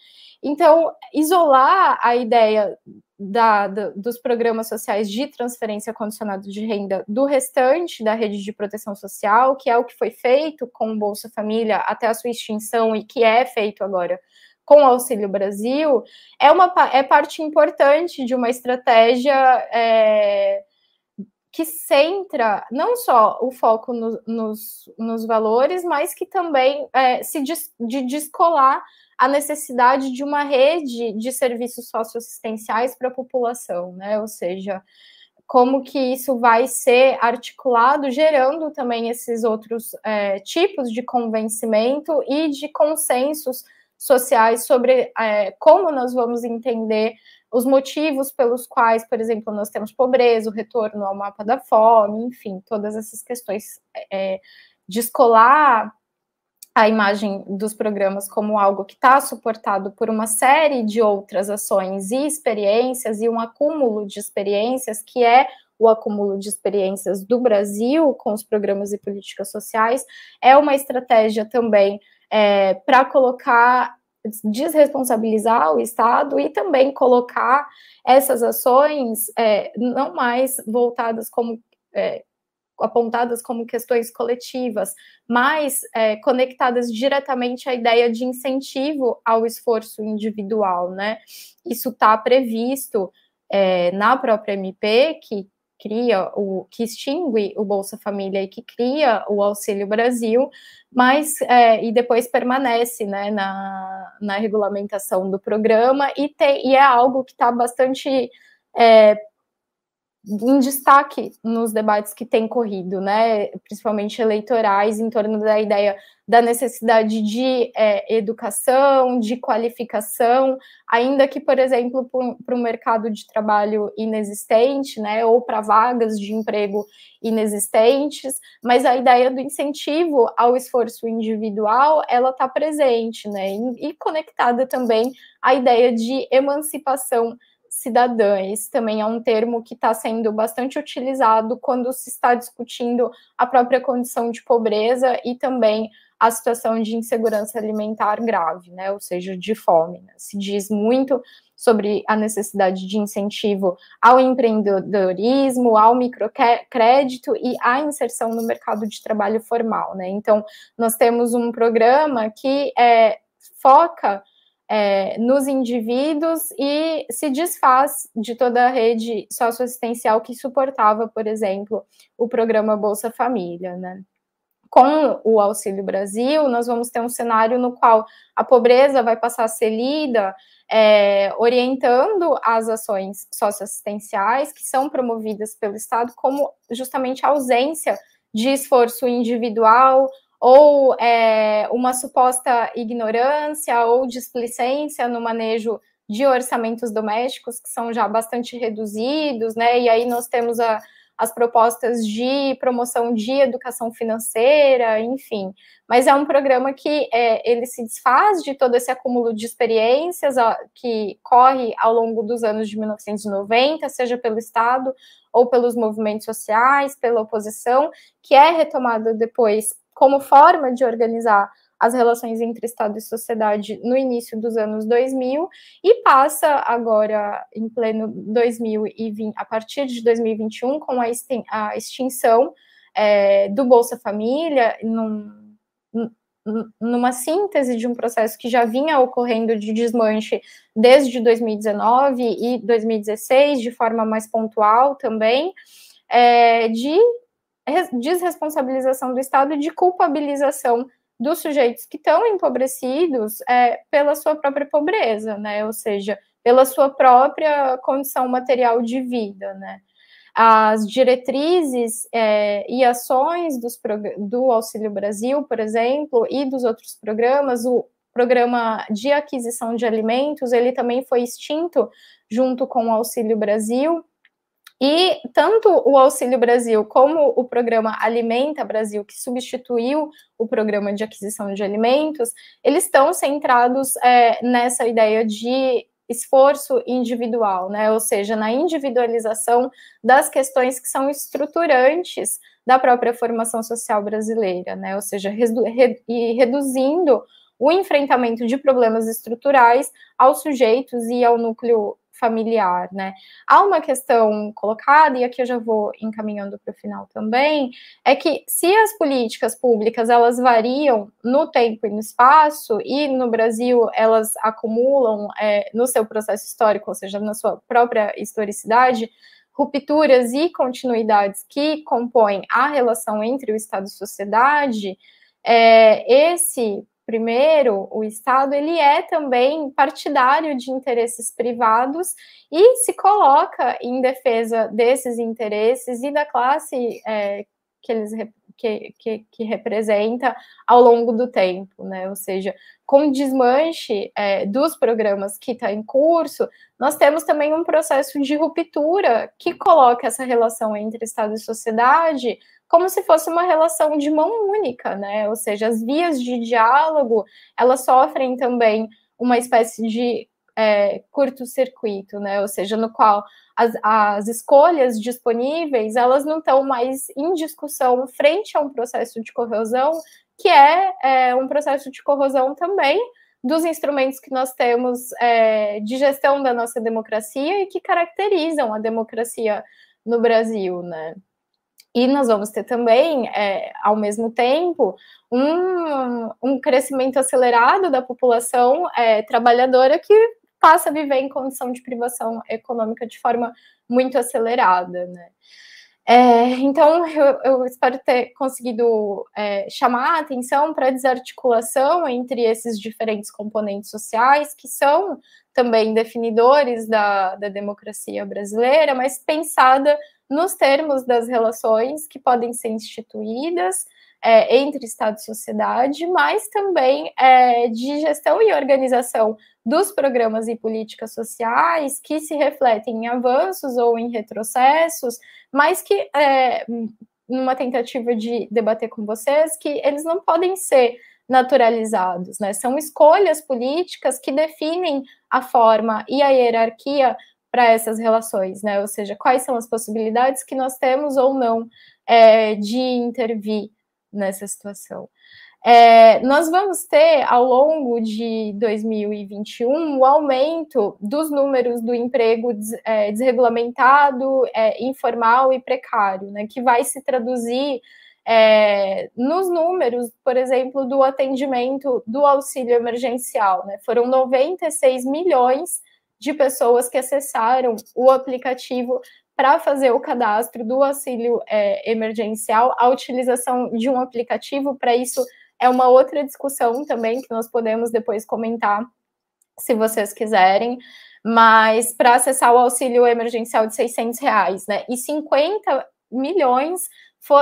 Então, isolar a ideia da, da, dos programas sociais de transferência condicionada de renda do restante da rede de proteção social, que é o que foi feito com o Bolsa Família até a sua extinção e que é feito agora com o Auxílio Brasil, é, uma, é parte importante de uma estratégia é, que centra não só o foco no, nos, nos valores, mas que também é, se des, de descolar a necessidade de uma rede de serviços socioassistenciais para a população, né? Ou seja, como que isso vai ser articulado, gerando também esses outros é, tipos de convencimento e de consensos sociais sobre é, como nós vamos entender os motivos pelos quais, por exemplo, nós temos pobreza, o retorno ao mapa da fome, enfim, todas essas questões é, descolar a imagem dos programas como algo que está suportado por uma série de outras ações e experiências e um acúmulo de experiências que é o acúmulo de experiências do Brasil com os programas e políticas sociais é uma estratégia também é, para colocar desresponsabilizar o Estado e também colocar essas ações é, não mais voltadas como é, apontadas como questões coletivas, mas é, conectadas diretamente à ideia de incentivo ao esforço individual, né? Isso está previsto é, na própria MP, que cria o que extingue o Bolsa Família e que cria o Auxílio Brasil, mas é, e depois permanece né, na, na regulamentação do programa e, tem, e é algo que está bastante é, em destaque nos debates que têm corrido, né, principalmente eleitorais, em torno da ideia da necessidade de é, educação, de qualificação, ainda que, por exemplo, para um mercado de trabalho inexistente, né, ou para vagas de emprego inexistentes, mas a ideia do incentivo ao esforço individual, ela está presente, né, e conectada também à ideia de emancipação cidadã. Esse também é um termo que está sendo bastante utilizado quando se está discutindo a própria condição de pobreza e também a situação de insegurança alimentar grave, né, ou seja, de fome. Né? Se diz muito sobre a necessidade de incentivo ao empreendedorismo, ao microcrédito e à inserção no mercado de trabalho formal, né? Então, nós temos um programa que é, foca é, nos indivíduos e se desfaz de toda a rede socioassistencial que suportava, por exemplo, o programa Bolsa Família, né? Com o Auxílio Brasil, nós vamos ter um cenário no qual a pobreza vai passar a ser lida é, orientando as ações socioassistenciais que são promovidas pelo Estado, como justamente a ausência de esforço individual ou é, uma suposta ignorância ou displicência no manejo de orçamentos domésticos que são já bastante reduzidos, né? E aí nós temos a, as propostas de promoção de educação financeira, enfim. Mas é um programa que é, ele se desfaz de todo esse acúmulo de experiências ó, que corre ao longo dos anos de 1990, seja pelo Estado ou pelos movimentos sociais, pela oposição, que é retomado depois como forma de organizar as relações entre Estado e sociedade no início dos anos 2000 e passa agora em pleno 2020, a partir de 2021, com a extinção é, do Bolsa Família, num, numa síntese de um processo que já vinha ocorrendo de desmanche desde 2019 e 2016, de forma mais pontual também, é, de desresponsabilização do Estado e de culpabilização dos sujeitos que estão empobrecidos é, pela sua própria pobreza, né? Ou seja, pela sua própria condição material de vida, né? As diretrizes é, e ações dos, do Auxílio Brasil, por exemplo, e dos outros programas, o programa de aquisição de alimentos, ele também foi extinto junto com o Auxílio Brasil, e tanto o Auxílio Brasil como o programa Alimenta Brasil, que substituiu o programa de aquisição de alimentos, eles estão centrados é, nessa ideia de esforço individual, né? Ou seja, na individualização das questões que são estruturantes da própria formação social brasileira, né? Ou seja, redu e reduzindo o enfrentamento de problemas estruturais aos sujeitos e ao núcleo familiar, né? Há uma questão colocada, e aqui eu já vou encaminhando para o final também, é que se as políticas públicas elas variam no tempo e no espaço, e no Brasil elas acumulam é, no seu processo histórico, ou seja, na sua própria historicidade, rupturas e continuidades que compõem a relação entre o Estado e sociedade, é, esse Primeiro, o Estado ele é também partidário de interesses privados e se coloca em defesa desses interesses e da classe é, que eles que, que, que, representa ao longo do tempo, né? Ou seja, com o desmanche é, dos programas que está em curso, nós temos também um processo de ruptura que coloca essa relação entre Estado e sociedade como se fosse uma relação de mão única, né? Ou seja, as vias de diálogo elas sofrem também uma espécie de é, curto-circuito, né? Ou seja, no qual as, as escolhas disponíveis elas não estão mais em discussão frente a um processo de corrosão que é, é um processo de corrosão também dos instrumentos que nós temos é, de gestão da nossa democracia e que caracterizam a democracia no Brasil, né? E nós vamos ter também, é, ao mesmo tempo, um, um, crescimento acelerado da população é, trabalhadora que passa a viver em condição de privação econômica de forma muito acelerada, né? É, então, eu, eu, espero ter conseguido é, chamar a atenção para a desarticulação entre esses diferentes componentes sociais, que são também definidores da, da democracia brasileira, mas pensada nos termos das relações que podem ser instituídas é, entre Estado e sociedade, mas também é, de gestão e organização dos programas e políticas sociais que se refletem em avanços ou em retrocessos, mas que, é, numa tentativa de debater com vocês, que eles não podem ser naturalizados, né? São escolhas políticas que definem a forma e a hierarquia para essas relações, né? Ou seja, quais são as possibilidades que nós temos ou não é, de intervir nessa situação. É, nós vamos ter, ao longo de 2021, o aumento dos números do emprego des, é, desregulamentado, é, informal e precário, né, que vai se traduzir é, nos números, por exemplo, do atendimento do auxílio emergencial. Né, foram 96 milhões de pessoas que acessaram o aplicativo para fazer o cadastro do auxílio é, emergencial, a utilização de um aplicativo para isso é uma outra discussão também que nós podemos depois comentar, se vocês quiserem. Mas para acessar o auxílio emergencial de 600 reais, né? E 50 milhões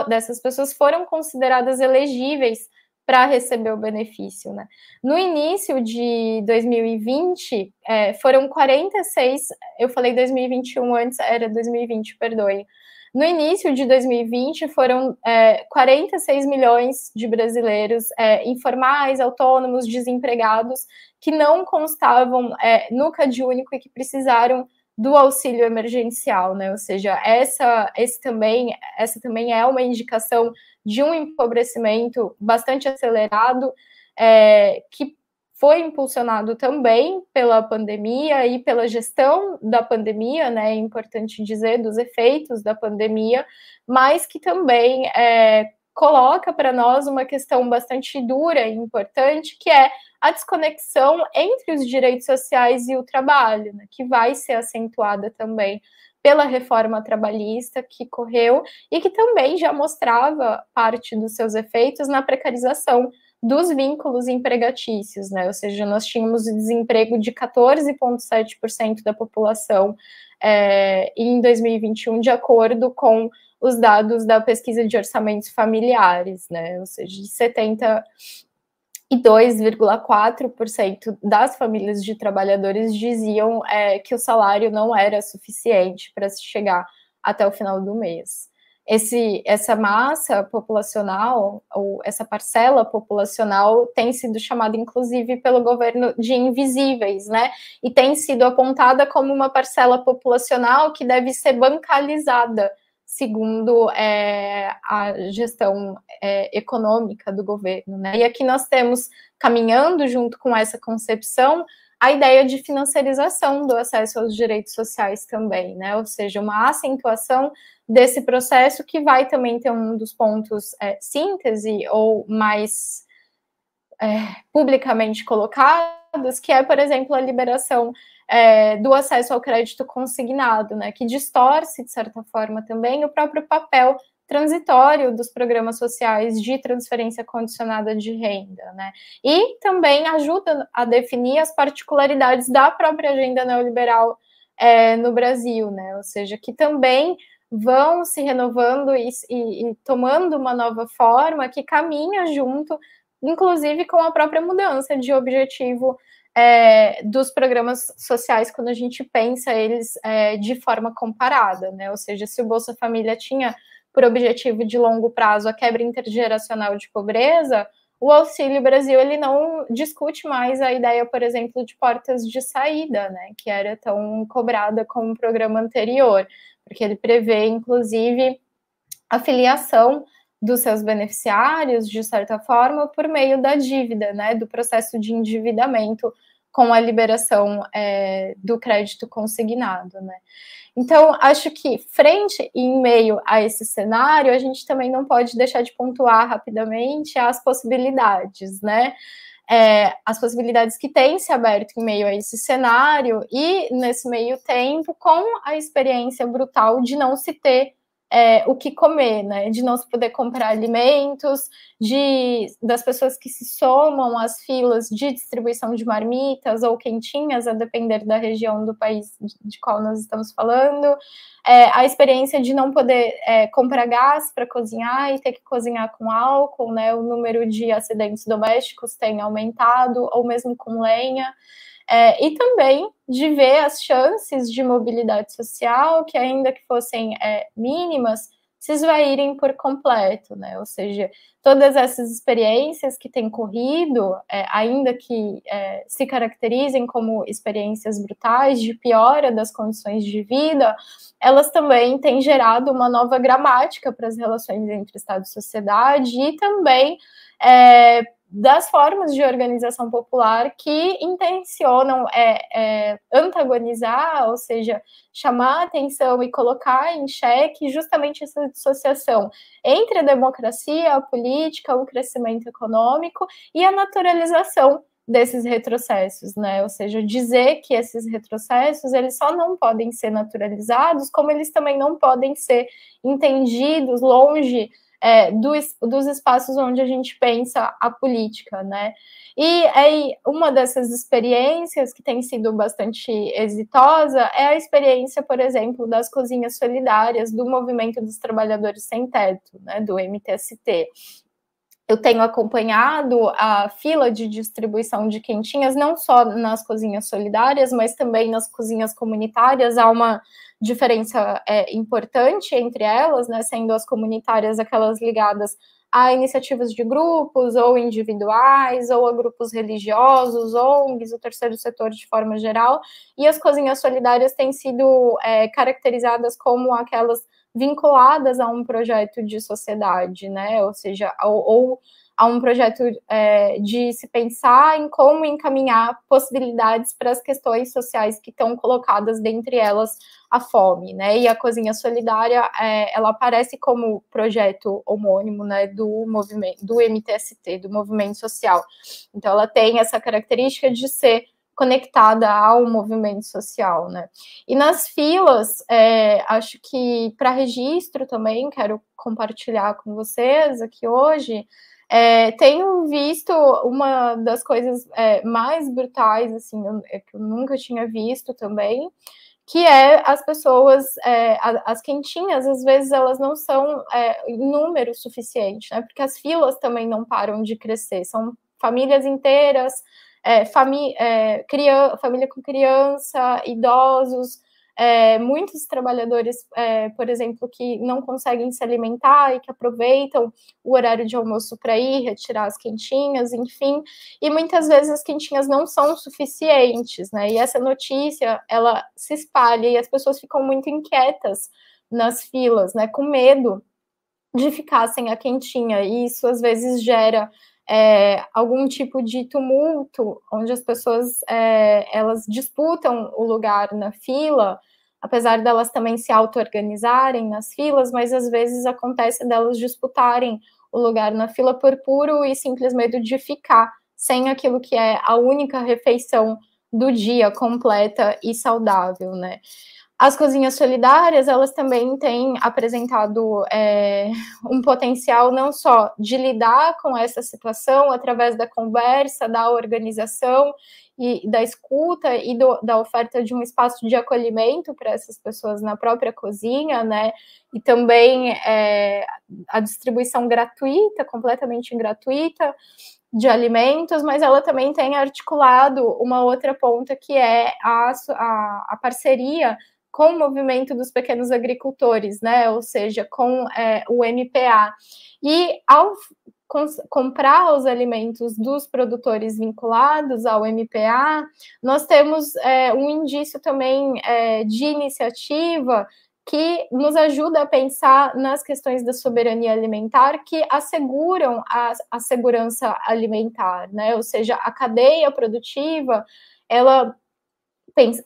dessas pessoas foram consideradas elegíveis para receber o benefício. Né? No início de 2020, é, foram 46, eu falei 2021 antes, era 2020, perdoe. No início de 2020, foram é, 46 milhões de brasileiros é, informais, autônomos, desempregados, que não constavam é, no CAD único e que precisaram do auxílio emergencial, né? Ou seja, essa, esse também, essa também é uma indicação de um empobrecimento bastante acelerado, é, que foi impulsionado também pela pandemia e pela gestão da pandemia, né? É importante dizer dos efeitos da pandemia, mas que também é, coloca para nós uma questão bastante dura e importante, que é a desconexão entre os direitos sociais e o trabalho, né? que vai ser acentuada também pela reforma trabalhista que correu e que também já mostrava parte dos seus efeitos na precarização dos vínculos empregatícios, né? Ou seja, nós tínhamos o desemprego de 14,7% da população é, em 2021, de acordo com os dados da pesquisa de orçamentos familiares, né? Ou seja, de 70 e 2,4% das famílias de trabalhadores diziam é, que o salário não era suficiente para se chegar até o final do mês. Esse, essa massa populacional, ou essa parcela populacional, tem sido chamada, inclusive, pelo governo de invisíveis, né? E tem sido apontada como uma parcela populacional que deve ser bancalizada segundo é, a gestão é, econômica do governo. Né? E aqui nós temos, caminhando junto com essa concepção, a ideia de financiarização do acesso aos direitos sociais também, né? ou seja, uma acentuação desse processo que vai também ter um dos pontos é, síntese ou mais é, publicamente colocados, que é, por exemplo, a liberação é, do acesso ao crédito consignado, né, que distorce, de certa forma, também o próprio papel transitório dos programas sociais de transferência condicionada de renda, né? E também ajuda a definir as particularidades da própria agenda neoliberal é, no Brasil, né? Ou seja, que também vão se renovando e, e, e tomando uma nova forma que caminha junto, inclusive com a própria mudança de objetivo é, dos programas sociais quando a gente pensa eles é, de forma comparada, né? Ou seja, se o Bolsa Família tinha por objetivo de longo prazo a quebra intergeracional de pobreza, o Auxílio Brasil ele não discute mais a ideia, por exemplo, de portas de saída, né? Que era tão cobrada como o programa anterior, porque ele prevê, inclusive, a filiação dos seus beneficiários, de certa forma, por meio da dívida, né, do processo de endividamento com a liberação é, do crédito consignado, né. Então, acho que frente e em meio a esse cenário, a gente também não pode deixar de pontuar rapidamente as possibilidades, né, é, as possibilidades que têm se aberto em meio a esse cenário e nesse meio tempo com a experiência brutal de não se ter é, o que comer, né? De não se poder comprar alimentos, de das pessoas que se somam às filas de distribuição de marmitas ou quentinhas, a depender da região do país de, qual nós estamos falando, é, a experiência de não poder é, comprar gás para cozinhar e ter que cozinhar com álcool, né? O número de acidentes domésticos tem aumentado, ou mesmo com lenha. É, e também de ver as chances de mobilidade social, que ainda que fossem é, mínimas, se esvaírem por completo, né? Ou seja, todas essas experiências que têm corrido, é, ainda que é, se caracterizem como experiências brutais de piora das condições de vida, elas também têm gerado uma nova gramática para as relações entre Estado e sociedade e também é, das formas de organização popular que intencionam é, é, antagonizar, ou seja, chamar atenção e colocar em xeque justamente essa dissociação entre a democracia, a política, o crescimento econômico e a naturalização desses retrocessos, né? Ou seja, dizer que esses retrocessos eles só não podem ser naturalizados, como eles também não podem ser entendidos longe é, dos, dos espaços onde a gente pensa a política, né? E aí, uma dessas experiências que tem sido bastante exitosa é a experiência, por exemplo, das cozinhas solidárias do Movimento dos Trabalhadores Sem Teto, né, do MTST. Eu tenho acompanhado a fila de distribuição de quentinhas, não só nas cozinhas solidárias, mas também nas cozinhas comunitárias. Há uma diferença é, importante entre elas, né, sendo as comunitárias aquelas ligadas a iniciativas de grupos ou individuais, ou a grupos religiosos, ONGs, o terceiro setor de forma geral, e as cozinhas solidárias têm sido é, caracterizadas como aquelas vinculadas a um projeto de sociedade, né, ou seja, ou, ou a um projeto é, de se pensar em como encaminhar possibilidades para as questões sociais que estão colocadas dentre elas a fome, né? E a cozinha solidária, é, ela aparece como projeto homônimo, né, do movimento, do MTST, do movimento social. Então, ela tem essa característica de ser conectada ao movimento social, né? E nas filas, é, acho que para registro também quero compartilhar com vocês aqui hoje. É, tenho visto uma das coisas é, mais brutais, assim, eu, é, que eu nunca tinha visto também, que é as pessoas, é, as quentinhas, às vezes elas não são é, em número suficiente, né? Porque as filas também não param de crescer, são famílias inteiras, é, famí é, família com criança, idosos, é, muitos trabalhadores, é, por exemplo, que não conseguem se alimentar e que aproveitam o horário de almoço para ir retirar as quentinhas, enfim, e muitas vezes as quentinhas não são suficientes, né? E essa notícia ela se espalha e as pessoas ficam muito inquietas nas filas, né? Com medo de ficar sem a quentinha, e isso às vezes gera é, algum tipo de tumulto, onde as pessoas é, elas disputam o lugar na fila, apesar delas também se auto-organizarem nas filas, mas às vezes acontece delas disputarem o lugar na fila por puro e simples medo de ficar sem aquilo que é a única refeição do dia completa e saudável, né? As cozinhas solidárias, elas também têm apresentado é, um potencial não só de lidar com essa situação através da conversa, da organização e da escuta e do, da oferta de um espaço de acolhimento para essas pessoas na própria cozinha, né? E também é, a distribuição gratuita, completamente gratuita, de alimentos, mas ela também tem articulado uma outra ponta que é a, a, a parceria com o movimento dos pequenos agricultores, né? Ou seja, com é, o MPA. E ao comprar os alimentos dos produtores vinculados ao MPA, nós temos é, um indício também é, de iniciativa que nos ajuda a pensar nas questões da soberania alimentar que asseguram a, a segurança alimentar, né? Ou seja, a cadeia produtiva, ela pensa,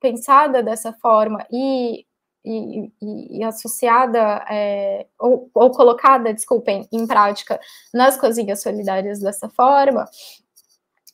pensada dessa forma e, e, e associada é, ou, ou, colocada, desculpem, em prática nas cozinhas solidárias dessa forma,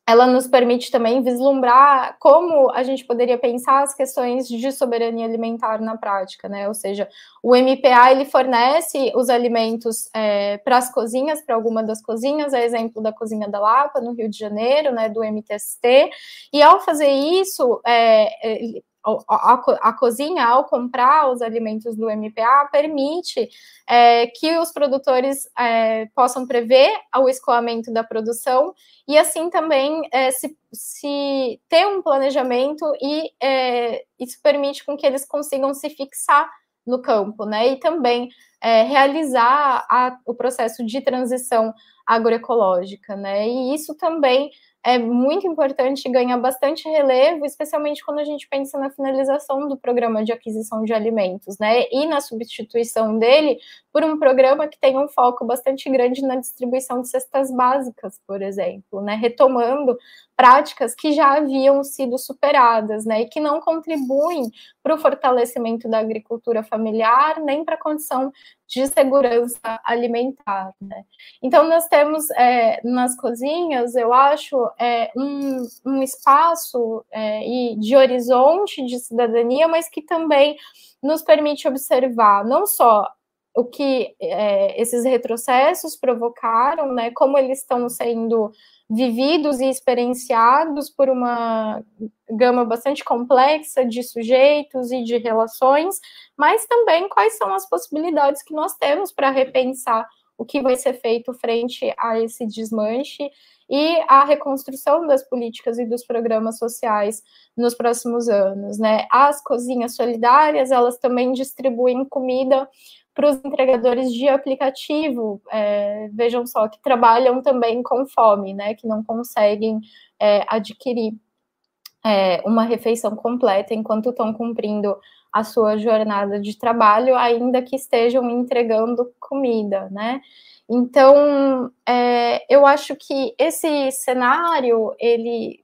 ela nos permite também vislumbrar como a gente poderia pensar as questões de soberania alimentar na prática, né? Ou seja, o MPA ele fornece os alimentos é, para as cozinhas, para alguma das cozinhas, a exemplo da cozinha da Lapa no Rio de Janeiro, né? Do MTST, e ao fazer isso, é, a, a, cozinha, ao comprar os alimentos do MPA, permite é, que os produtores é, possam prever o escoamento da produção e, assim, também é, se, se, ter um planejamento e é, isso permite com que eles consigam se fixar no campo, né? E também é, realizar a, o processo de transição agroecológica, né? E isso também é muito importante e ganha bastante relevo, especialmente quando a gente pensa na finalização do programa de aquisição de alimentos, né? E na substituição dele por um programa que tem um foco bastante grande na distribuição de cestas básicas, por exemplo, né? Retomando práticas que já haviam sido superadas, né? E que não contribuem para o fortalecimento da agricultura familiar, nem para a condição de segurança alimentar. Né? Então, nós temos é, nas cozinhas, eu acho, é, um, um, espaço é, e de horizonte de cidadania, mas que também nos permite observar não só o que é, esses retrocessos provocaram, né, como eles estão sendo vividos e experienciados por uma gama bastante complexa de sujeitos e de relações, mas também quais são as possibilidades que nós temos para repensar o que vai ser feito frente a esse desmanche e a reconstrução das políticas e dos programas sociais nos próximos anos, né? As cozinhas solidárias, elas também distribuem comida para os entregadores de aplicativo, é, vejam só, que trabalham também com fome, né, que não conseguem é, adquirir é, uma refeição completa enquanto estão cumprindo a sua jornada de trabalho, ainda que estejam entregando comida, né? Então, é, eu acho que esse cenário, ele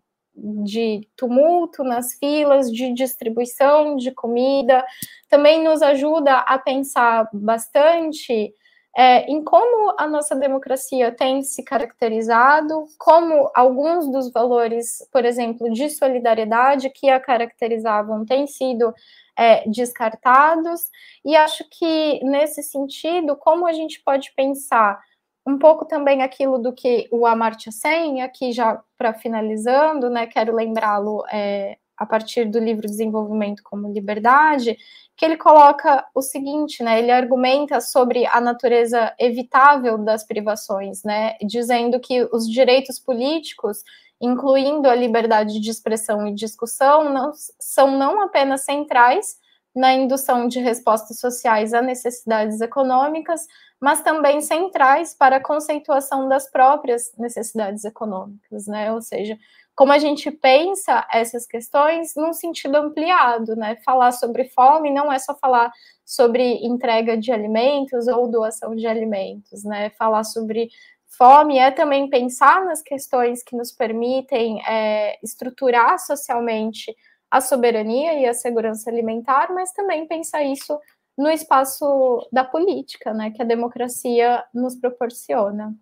de tumulto nas filas, de distribuição de comida, também nos ajuda a pensar bastante é, em como a nossa democracia tem se caracterizado, como alguns dos valores, por exemplo, de solidariedade que a caracterizavam têm sido é, descartados, e acho que nesse sentido, como a gente pode pensar um pouco também aquilo do que o Amartya Sen, aqui já para finalizando, né, quero lembrá-lo é, a partir do livro Desenvolvimento como Liberdade, que ele coloca o seguinte, né, ele argumenta sobre a natureza evitável das privações, né, dizendo que os direitos políticos, incluindo a liberdade de expressão e discussão, não, são não apenas centrais na indução de respostas sociais a necessidades econômicas, mas também centrais para a conceituação das próprias necessidades econômicas, né? Ou seja, como a gente pensa essas questões num sentido ampliado, né? Falar sobre fome não é só falar sobre entrega de alimentos ou doação de alimentos, né? Falar sobre fome é também pensar nas questões que nos permitem é, estruturar socialmente a soberania e a segurança alimentar, mas também pensar isso no espaço da política, né, que a democracia nos proporciona.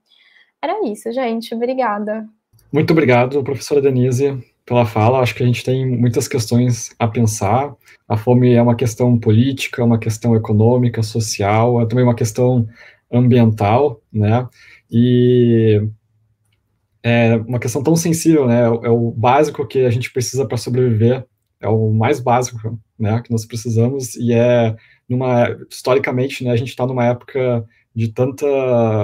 Era isso, gente. Obrigada. Muito obrigado, professora Denise, pela fala. Acho que a gente tem muitas questões a pensar. A fome é uma questão política, uma questão econômica, social, é também uma questão ambiental, né? E é uma questão tão sensível, né? É o básico que a gente precisa para sobreviver, é o mais básico, né? Que nós precisamos e é numa historicamente, né, a gente está numa época de tanta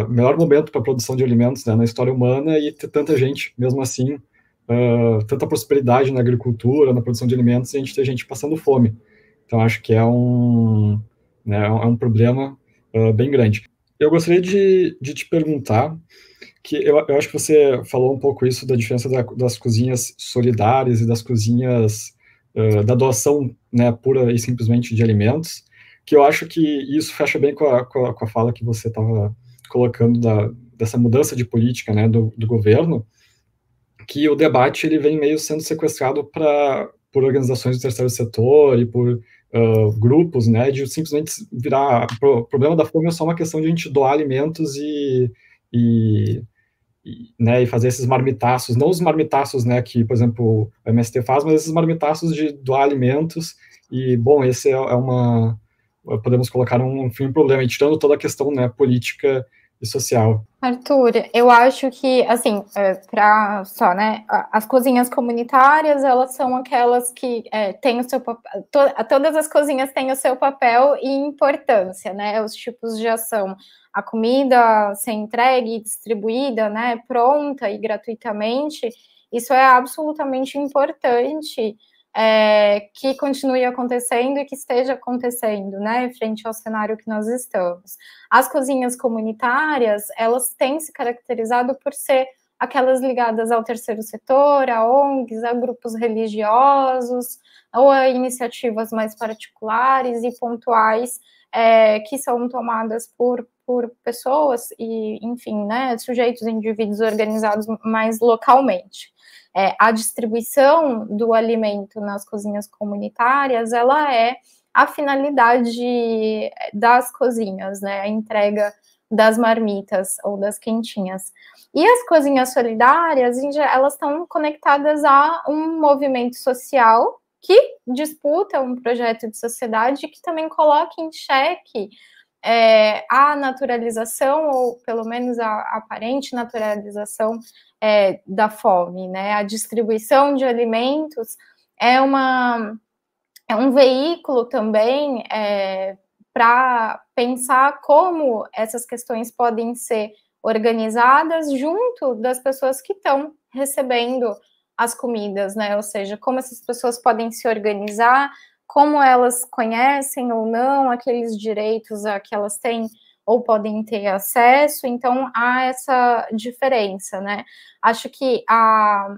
melhor momento para a produção de alimentos né, na história humana e ter tanta gente, mesmo assim, uh, tanta prosperidade na agricultura, na produção de alimentos, e a gente ter gente passando fome. Então acho que é um né, é um problema uh, bem grande. Eu gostaria de, de te perguntar que eu, eu, acho que você falou um pouco isso da diferença da, das cozinhas solidárias e das cozinhas uh, da doação né, pura e simplesmente de alimentos que eu acho que isso fecha bem com a, com a, com a fala que você estava colocando da, dessa mudança de política né, do, do, governo, que o debate ele vem meio sendo sequestrado para por organizações do terceiro setor e por uh, grupos, né, de simplesmente virar o problema da fome é só uma questão de a gente doar alimentos e e, né, e fazer esses marmitaços, não os marmitaços, né, que, por exemplo, o MST faz, mas esses marmitaços de doar alimentos, e, bom, esse é, é uma, podemos colocar um fim problema, e tirando toda a questão, né, política e social. Arthur, eu acho que, assim, é, para só, né, as cozinhas comunitárias, elas são aquelas que é, têm o seu papel, to, todas as cozinhas têm o seu papel e importância, né, os tipos de ação a comida ser entregue distribuída, né, pronta e gratuitamente, isso é absolutamente importante é, que continue acontecendo e que esteja acontecendo, né, frente ao cenário que nós estamos. As cozinhas comunitárias, elas têm se caracterizado por ser aquelas ligadas ao terceiro setor, a ONGs, a grupos religiosos, ou a iniciativas mais particulares e pontuais é, que são tomadas por por pessoas e, enfim, né, sujeitos, indivíduos organizados mais localmente. É, a distribuição do alimento nas cozinhas comunitárias, ela é a finalidade das cozinhas, né, a entrega das marmitas ou das quentinhas. E as cozinhas solidárias, elas estão conectadas a um movimento social que disputa um projeto de sociedade que também coloca em xeque é, a naturalização, ou pelo menos a, aparente naturalização é, da fome, né? A distribuição de alimentos é, uma, é um veículo também é, para pensar como essas questões podem ser organizadas junto das pessoas que estão recebendo as comidas, né? Ou seja, como essas pessoas podem se organizar como elas conhecem ou não aqueles direitos a que elas têm ou podem ter acesso, então há essa diferença, né? Acho que a,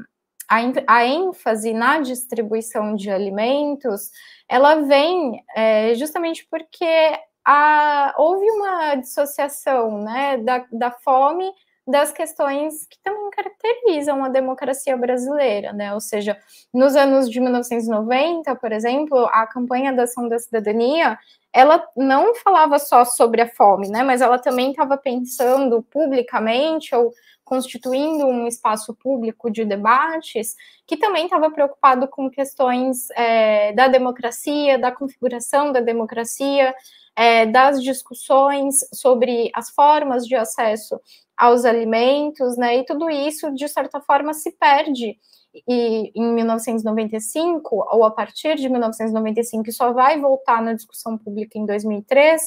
a, a ênfase na distribuição de alimentos, ela vem é, justamente porque a, houve uma dissociação, né, da, da fome das questões que também caracterizam a democracia brasileira, né? Ou seja, nos anos de 1990, por exemplo, a campanha da ação da cidadania, ela não falava só sobre a fome, né? Mas ela também estava pensando publicamente ou constituindo um espaço público de debates que também estava preocupado com questões é, da democracia, da configuração da democracia, é, das discussões sobre as formas de acesso aos alimentos, né? E tudo isso, de certa forma, se perde. E em 1995, ou a partir de 1995, só vai voltar na discussão pública em 2003,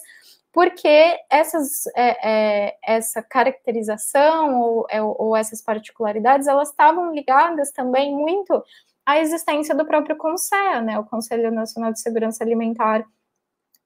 porque essas, é, é, essa caracterização ou, é, ou essas particularidades, elas estavam ligadas também muito à existência do próprio CONSEA, né, o Conselho Nacional de Segurança Alimentar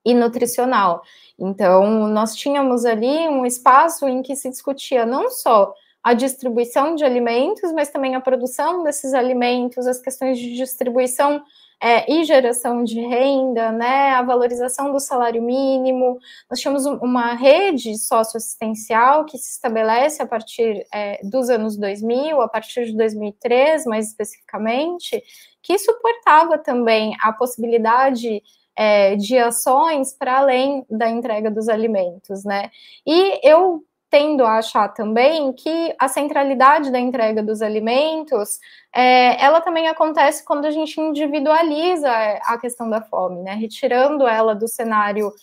e nutricional. Então, nós tínhamos ali um espaço em que se discutia não só a distribuição de alimentos, mas também a produção desses alimentos, as questões de distribuição é, e geração de renda, né, a valorização do salário mínimo. Nós tínhamos uma rede socioassistencial que se estabelece a partir é, dos anos 2000, a partir de 2003, mais especificamente, que suportava também a possibilidade é, de ações para além da entrega dos alimentos, né? E eu tendo a achar também que a centralidade da entrega dos alimentos, é, ela também acontece quando a gente individualiza a questão da fome, né? Retirando ela do cenário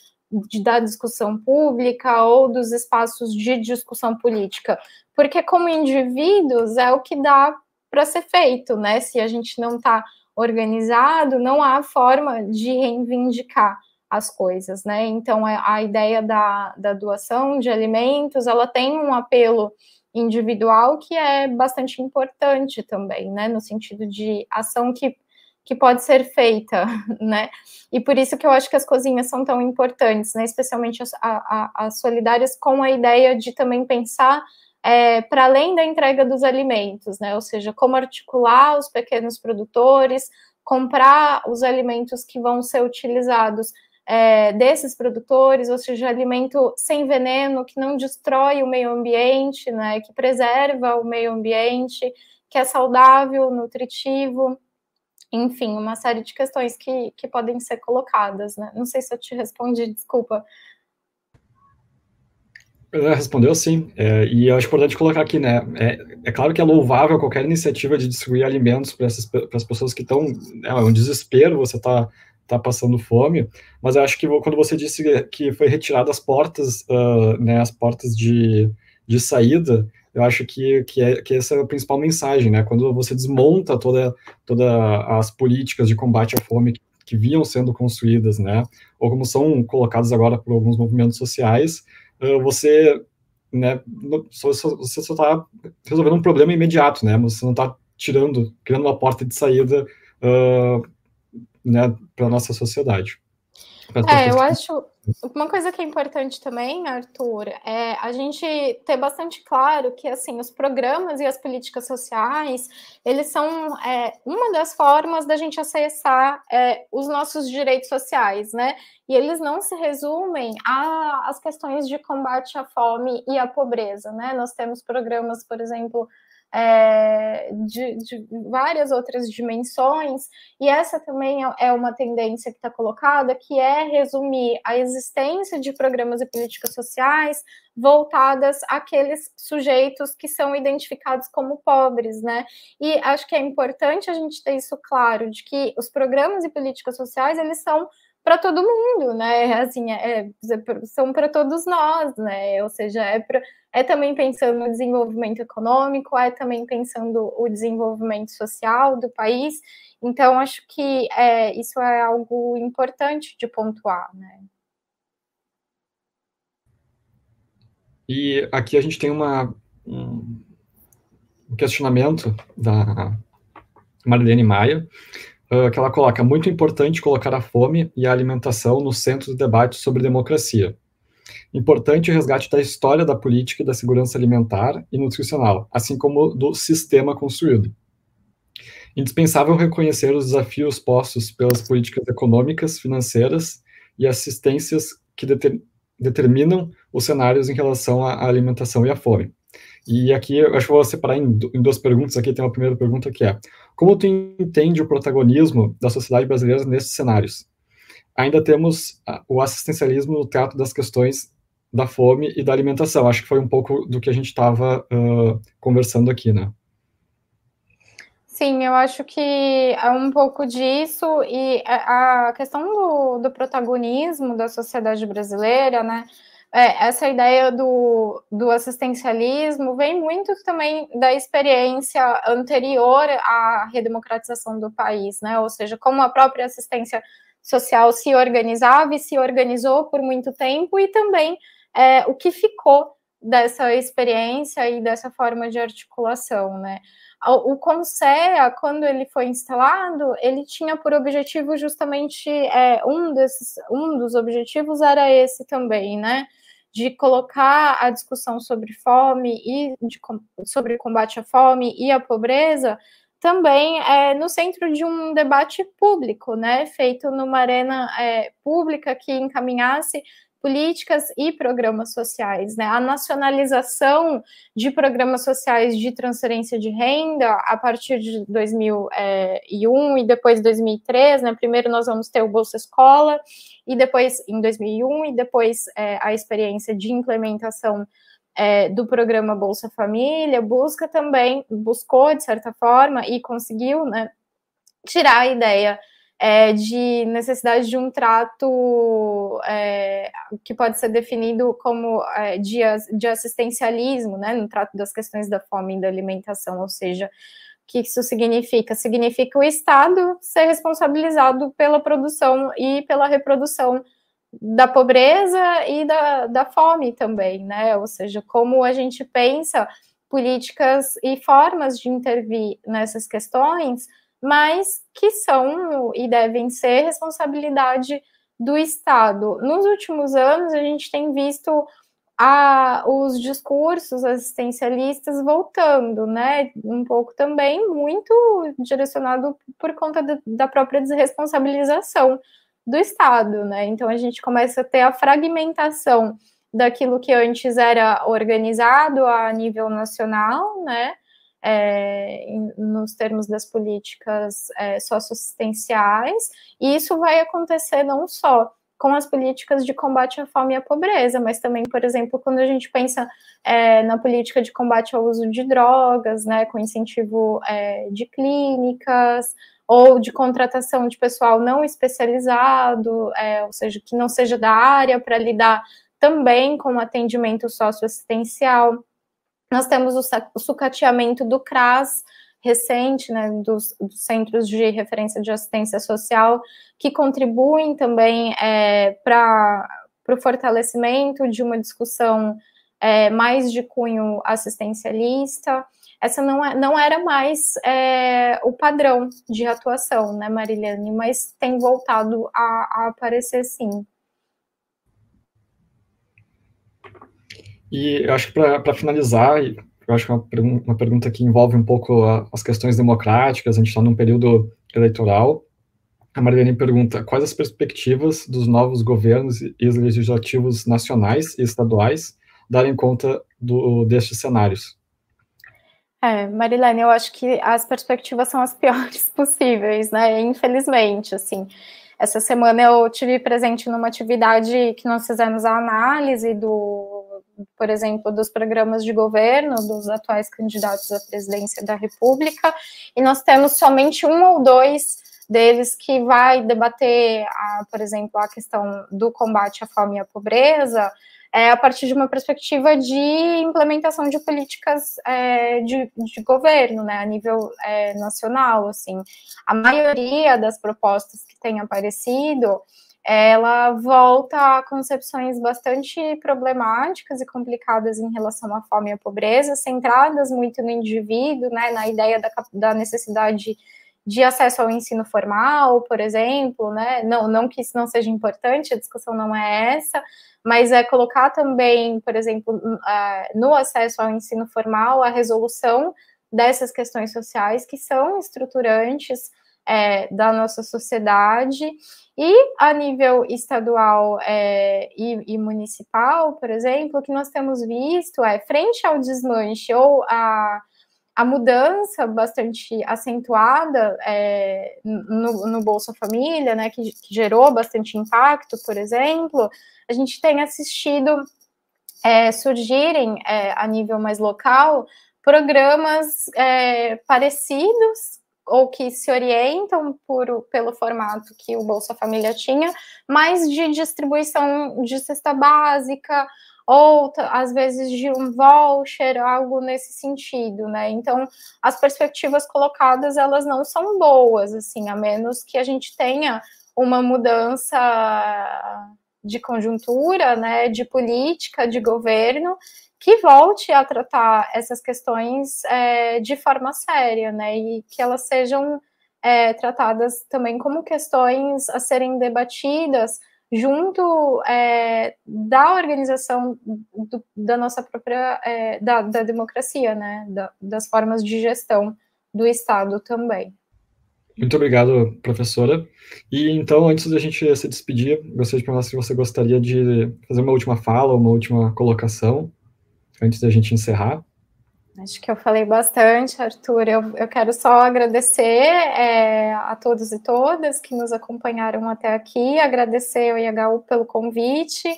de, da discussão pública ou dos espaços de discussão política, porque como indivíduos é o que dá para ser feito, né? Se a gente não está organizado, não há forma de reivindicar as coisas, né? Então, é, a ideia da, da doação de alimentos, ela tem um apelo individual que é bastante importante também, né? No sentido de ação que, que pode ser feita, né? E por isso que eu acho que as cozinhas são tão importantes, né? Especialmente as, a, as solidárias, com a ideia de também pensar é, para além da entrega dos alimentos, né? Ou seja, como articular os pequenos produtores, comprar os alimentos que vão ser utilizados é, desses produtores, ou seja, alimento sem veneno, que não destrói o meio ambiente, né? Que preserva o meio ambiente, que é saudável, nutritivo. Enfim, uma série de questões que, que podem ser colocadas, né? Não sei se eu te respondi, desculpa. Respondeu sim, é, e eu acho importante colocar aqui, né, é, é, claro que é louvável qualquer iniciativa de distribuir alimentos para as pessoas que estão, é um desespero, você está tá passando fome, mas eu acho que quando você disse que foi retirado as portas, uh, né, as portas de, de saída, eu acho que, que, é, que essa é a principal mensagem, né, quando você desmonta toda, toda as políticas de combate à fome que, que vinham sendo construídas, né, ou como são colocadas agora por alguns movimentos sociais, você, né, você só está resolvendo um problema imediato, né, você não está tirando, criando uma porta de saída uh, né, para a nossa sociedade. É, eu acho uma coisa que é importante também, Arthur, é a gente ter bastante claro que assim os programas e as políticas sociais eles são é, uma das formas da gente acessar é, os nossos direitos sociais, né? E eles não se resumem às questões de combate à fome e à pobreza, né? Nós temos programas, por exemplo, é, de, de, várias outras dimensões, e essa também é, é uma tendência que está colocada, que é resumir a existência de programas e políticas sociais voltadas àqueles sujeitos que são identificados como pobres, né? E acho que é importante a gente ter isso claro, de que os programas e políticas sociais, eles são para todo mundo, né? Assim, é, é são para todos nós, né? Ou seja, é, pra, é também pensando no desenvolvimento econômico, é também pensando o desenvolvimento social do país. Então, acho que é, isso é algo importante de pontuar, né? E aqui a gente tem uma, um questionamento da Marlene Maia, uh, que ela coloca, muito importante colocar a fome e a alimentação no centro do debate sobre democracia. Importante o resgate da história da política e da segurança alimentar e nutricional, assim como do sistema construído. Indispensável reconhecer os desafios postos pelas políticas econômicas, financeiras e assistências que deter, determinam os cenários em relação à alimentação e à fome. E aqui eu acho que vou separar em, em duas perguntas. Aqui tem uma primeira pergunta que é: como tu entende o protagonismo da sociedade brasileira nesses cenários? Ainda temos o assistencialismo no trato das questões da fome e da alimentação. Acho que foi um pouco do que a gente estava uh, conversando aqui, né? Sim, eu acho que é um pouco disso, e a questão do, do protagonismo da sociedade brasileira, né? É, essa ideia do, do assistencialismo vem muito também da experiência anterior à redemocratização do país, né? Ou seja, como a própria assistência social se organizava e se organizou por muito tempo, e também é, o que ficou dessa experiência e dessa forma de articulação, né? O CONSEA, quando ele foi instalado, ele tinha por objetivo justamente é, um desses, um dos objetivos era esse também, né? de colocar a discussão sobre fome e de, sobre combate à fome e à pobreza também é, no centro de um debate público, né, feito numa arena é, pública que encaminhasse políticas e programas sociais, né? A nacionalização de programas sociais de transferência de renda a partir de 2001 e depois 2003, né? Primeiro nós vamos ter o Bolsa Escola e depois em 2001 e depois é, a experiência de implementação é, do programa Bolsa Família busca também buscou de certa forma e conseguiu, né? Tirar a ideia é, de necessidade de um trato é, que pode ser definido como é, de, de, assistencialismo, né, no trato das questões da fome e da alimentação, ou seja, o que isso significa? Significa o Estado ser responsabilizado pela produção e pela reprodução da pobreza e da, da fome também, né, ou seja, como a gente pensa políticas e formas de intervir nessas questões mas que são e devem ser responsabilidade do Estado. Nos últimos anos, a gente tem visto a, os discursos assistencialistas voltando, né? Um pouco também, muito direcionado por conta de, da própria desresponsabilização do Estado, né? Então a gente começa a ter a fragmentação daquilo que antes era organizado a nível nacional, né? É, nos termos das políticas é, socioassistenciais, e isso vai acontecer não só com as políticas de combate à fome e à pobreza, mas também, por exemplo, quando a gente pensa é, na política de combate ao uso de drogas, né, com incentivo é, de clínicas, ou de contratação de pessoal não especializado, é, ou seja, que não seja da área, para lidar também com atendimento socioassistencial. Nós temos o, sucateamento do CRAS, recente, né, dos, dos, centros de referência de assistência social, que contribuem também é, para o fortalecimento de uma discussão é, mais de cunho assistencialista. Essa não, é, não era mais é, o padrão de atuação, né, Mariliane, mas tem voltado a, a aparecer sim. E eu acho que para finalizar, eu acho que é uma, uma pergunta que envolve um pouco a, as questões democráticas, a gente está num período eleitoral. A Marilene pergunta: quais as perspectivas dos novos governos e legislativos nacionais e estaduais darem conta do, destes cenários? É, Marilene, eu acho que as perspectivas são as piores possíveis, né? Infelizmente, assim. Essa semana eu tive presente numa atividade que nós fizemos a análise do por exemplo, dos programas de governo dos atuais candidatos à presidência da República, e nós temos somente um ou dois deles que vai debater, a, por exemplo, a questão do combate à fome e à pobreza, é, a partir de uma perspectiva de implementação de políticas é, de, de, governo, né, a nível é, nacional, assim. A maioria das propostas que têm aparecido ela volta a concepções bastante problemáticas e complicadas em relação à fome e à pobreza, centradas muito no indivíduo, né, na ideia da, da necessidade de acesso ao ensino formal, por exemplo, né, não, não que isso não seja importante, a discussão não é essa, mas é colocar também, por exemplo, no acesso ao ensino formal, a resolução dessas questões sociais que são estruturantes é, da nossa sociedade. E a nível estadual é, e, e, municipal, por exemplo, o que nós temos visto é, frente ao desmanche ou a, a mudança bastante acentuada é, no, no, Bolsa Família, né, que, que, gerou bastante impacto, por exemplo, a gente tem assistido é, surgirem é, a nível mais local programas é, parecidos ou que se orientam por, pelo formato que o Bolsa Família tinha, mas de distribuição de cesta básica, ou às vezes de um voucher, algo nesse sentido, né? Então, as perspectivas colocadas, elas não são boas, assim, a menos que a gente tenha uma mudança de conjuntura, né, de política, de governo, que volte a tratar essas questões é, de forma séria, né, e que elas sejam é, tratadas também como questões a serem debatidas junto é, da organização do, da nossa própria é, da, da, democracia, né, da, das formas de gestão do Estado também. Muito obrigado, professora. E então, antes da gente se despedir, gostaria de perguntar se você gostaria de fazer uma última fala, uma última colocação antes da gente encerrar? Acho que eu falei bastante, Arthur. Eu, eu quero só agradecer é, a todos e todas que nos acompanharam até aqui, agradecer ao IHU pelo convite.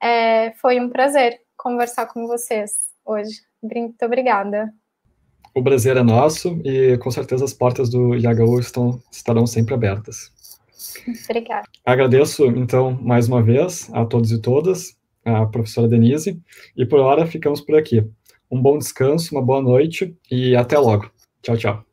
É, foi um prazer conversar com vocês hoje. Muito obrigada. O prazer é nosso e com certeza as portas do IHU estão, estarão sempre abertas. Obrigada. Agradeço, então, mais uma vez a todos e todas a professora Denise. E por hora ficamos por aqui. Um bom descanso, uma boa noite e até logo. Tchau, tchau.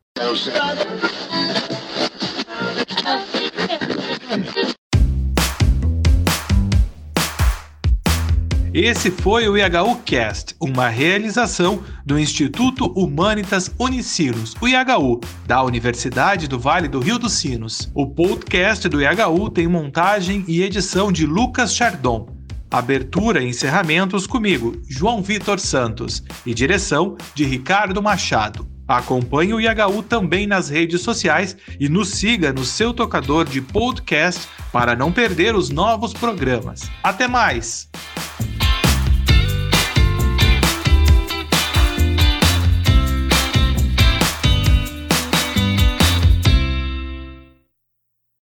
Esse foi o IHU Cast, uma realização do Instituto Humanitas Unicinos, o IHU, da Universidade do Vale do Rio dos Sinos. O podcast do IHU tem montagem e edição de Lucas Chardon. Abertura e encerramentos comigo, João Vitor Santos, e direção de Ricardo Machado. Acompanhe o IHU também nas redes sociais e nos siga no seu tocador de podcast para não perder os novos programas. Até mais!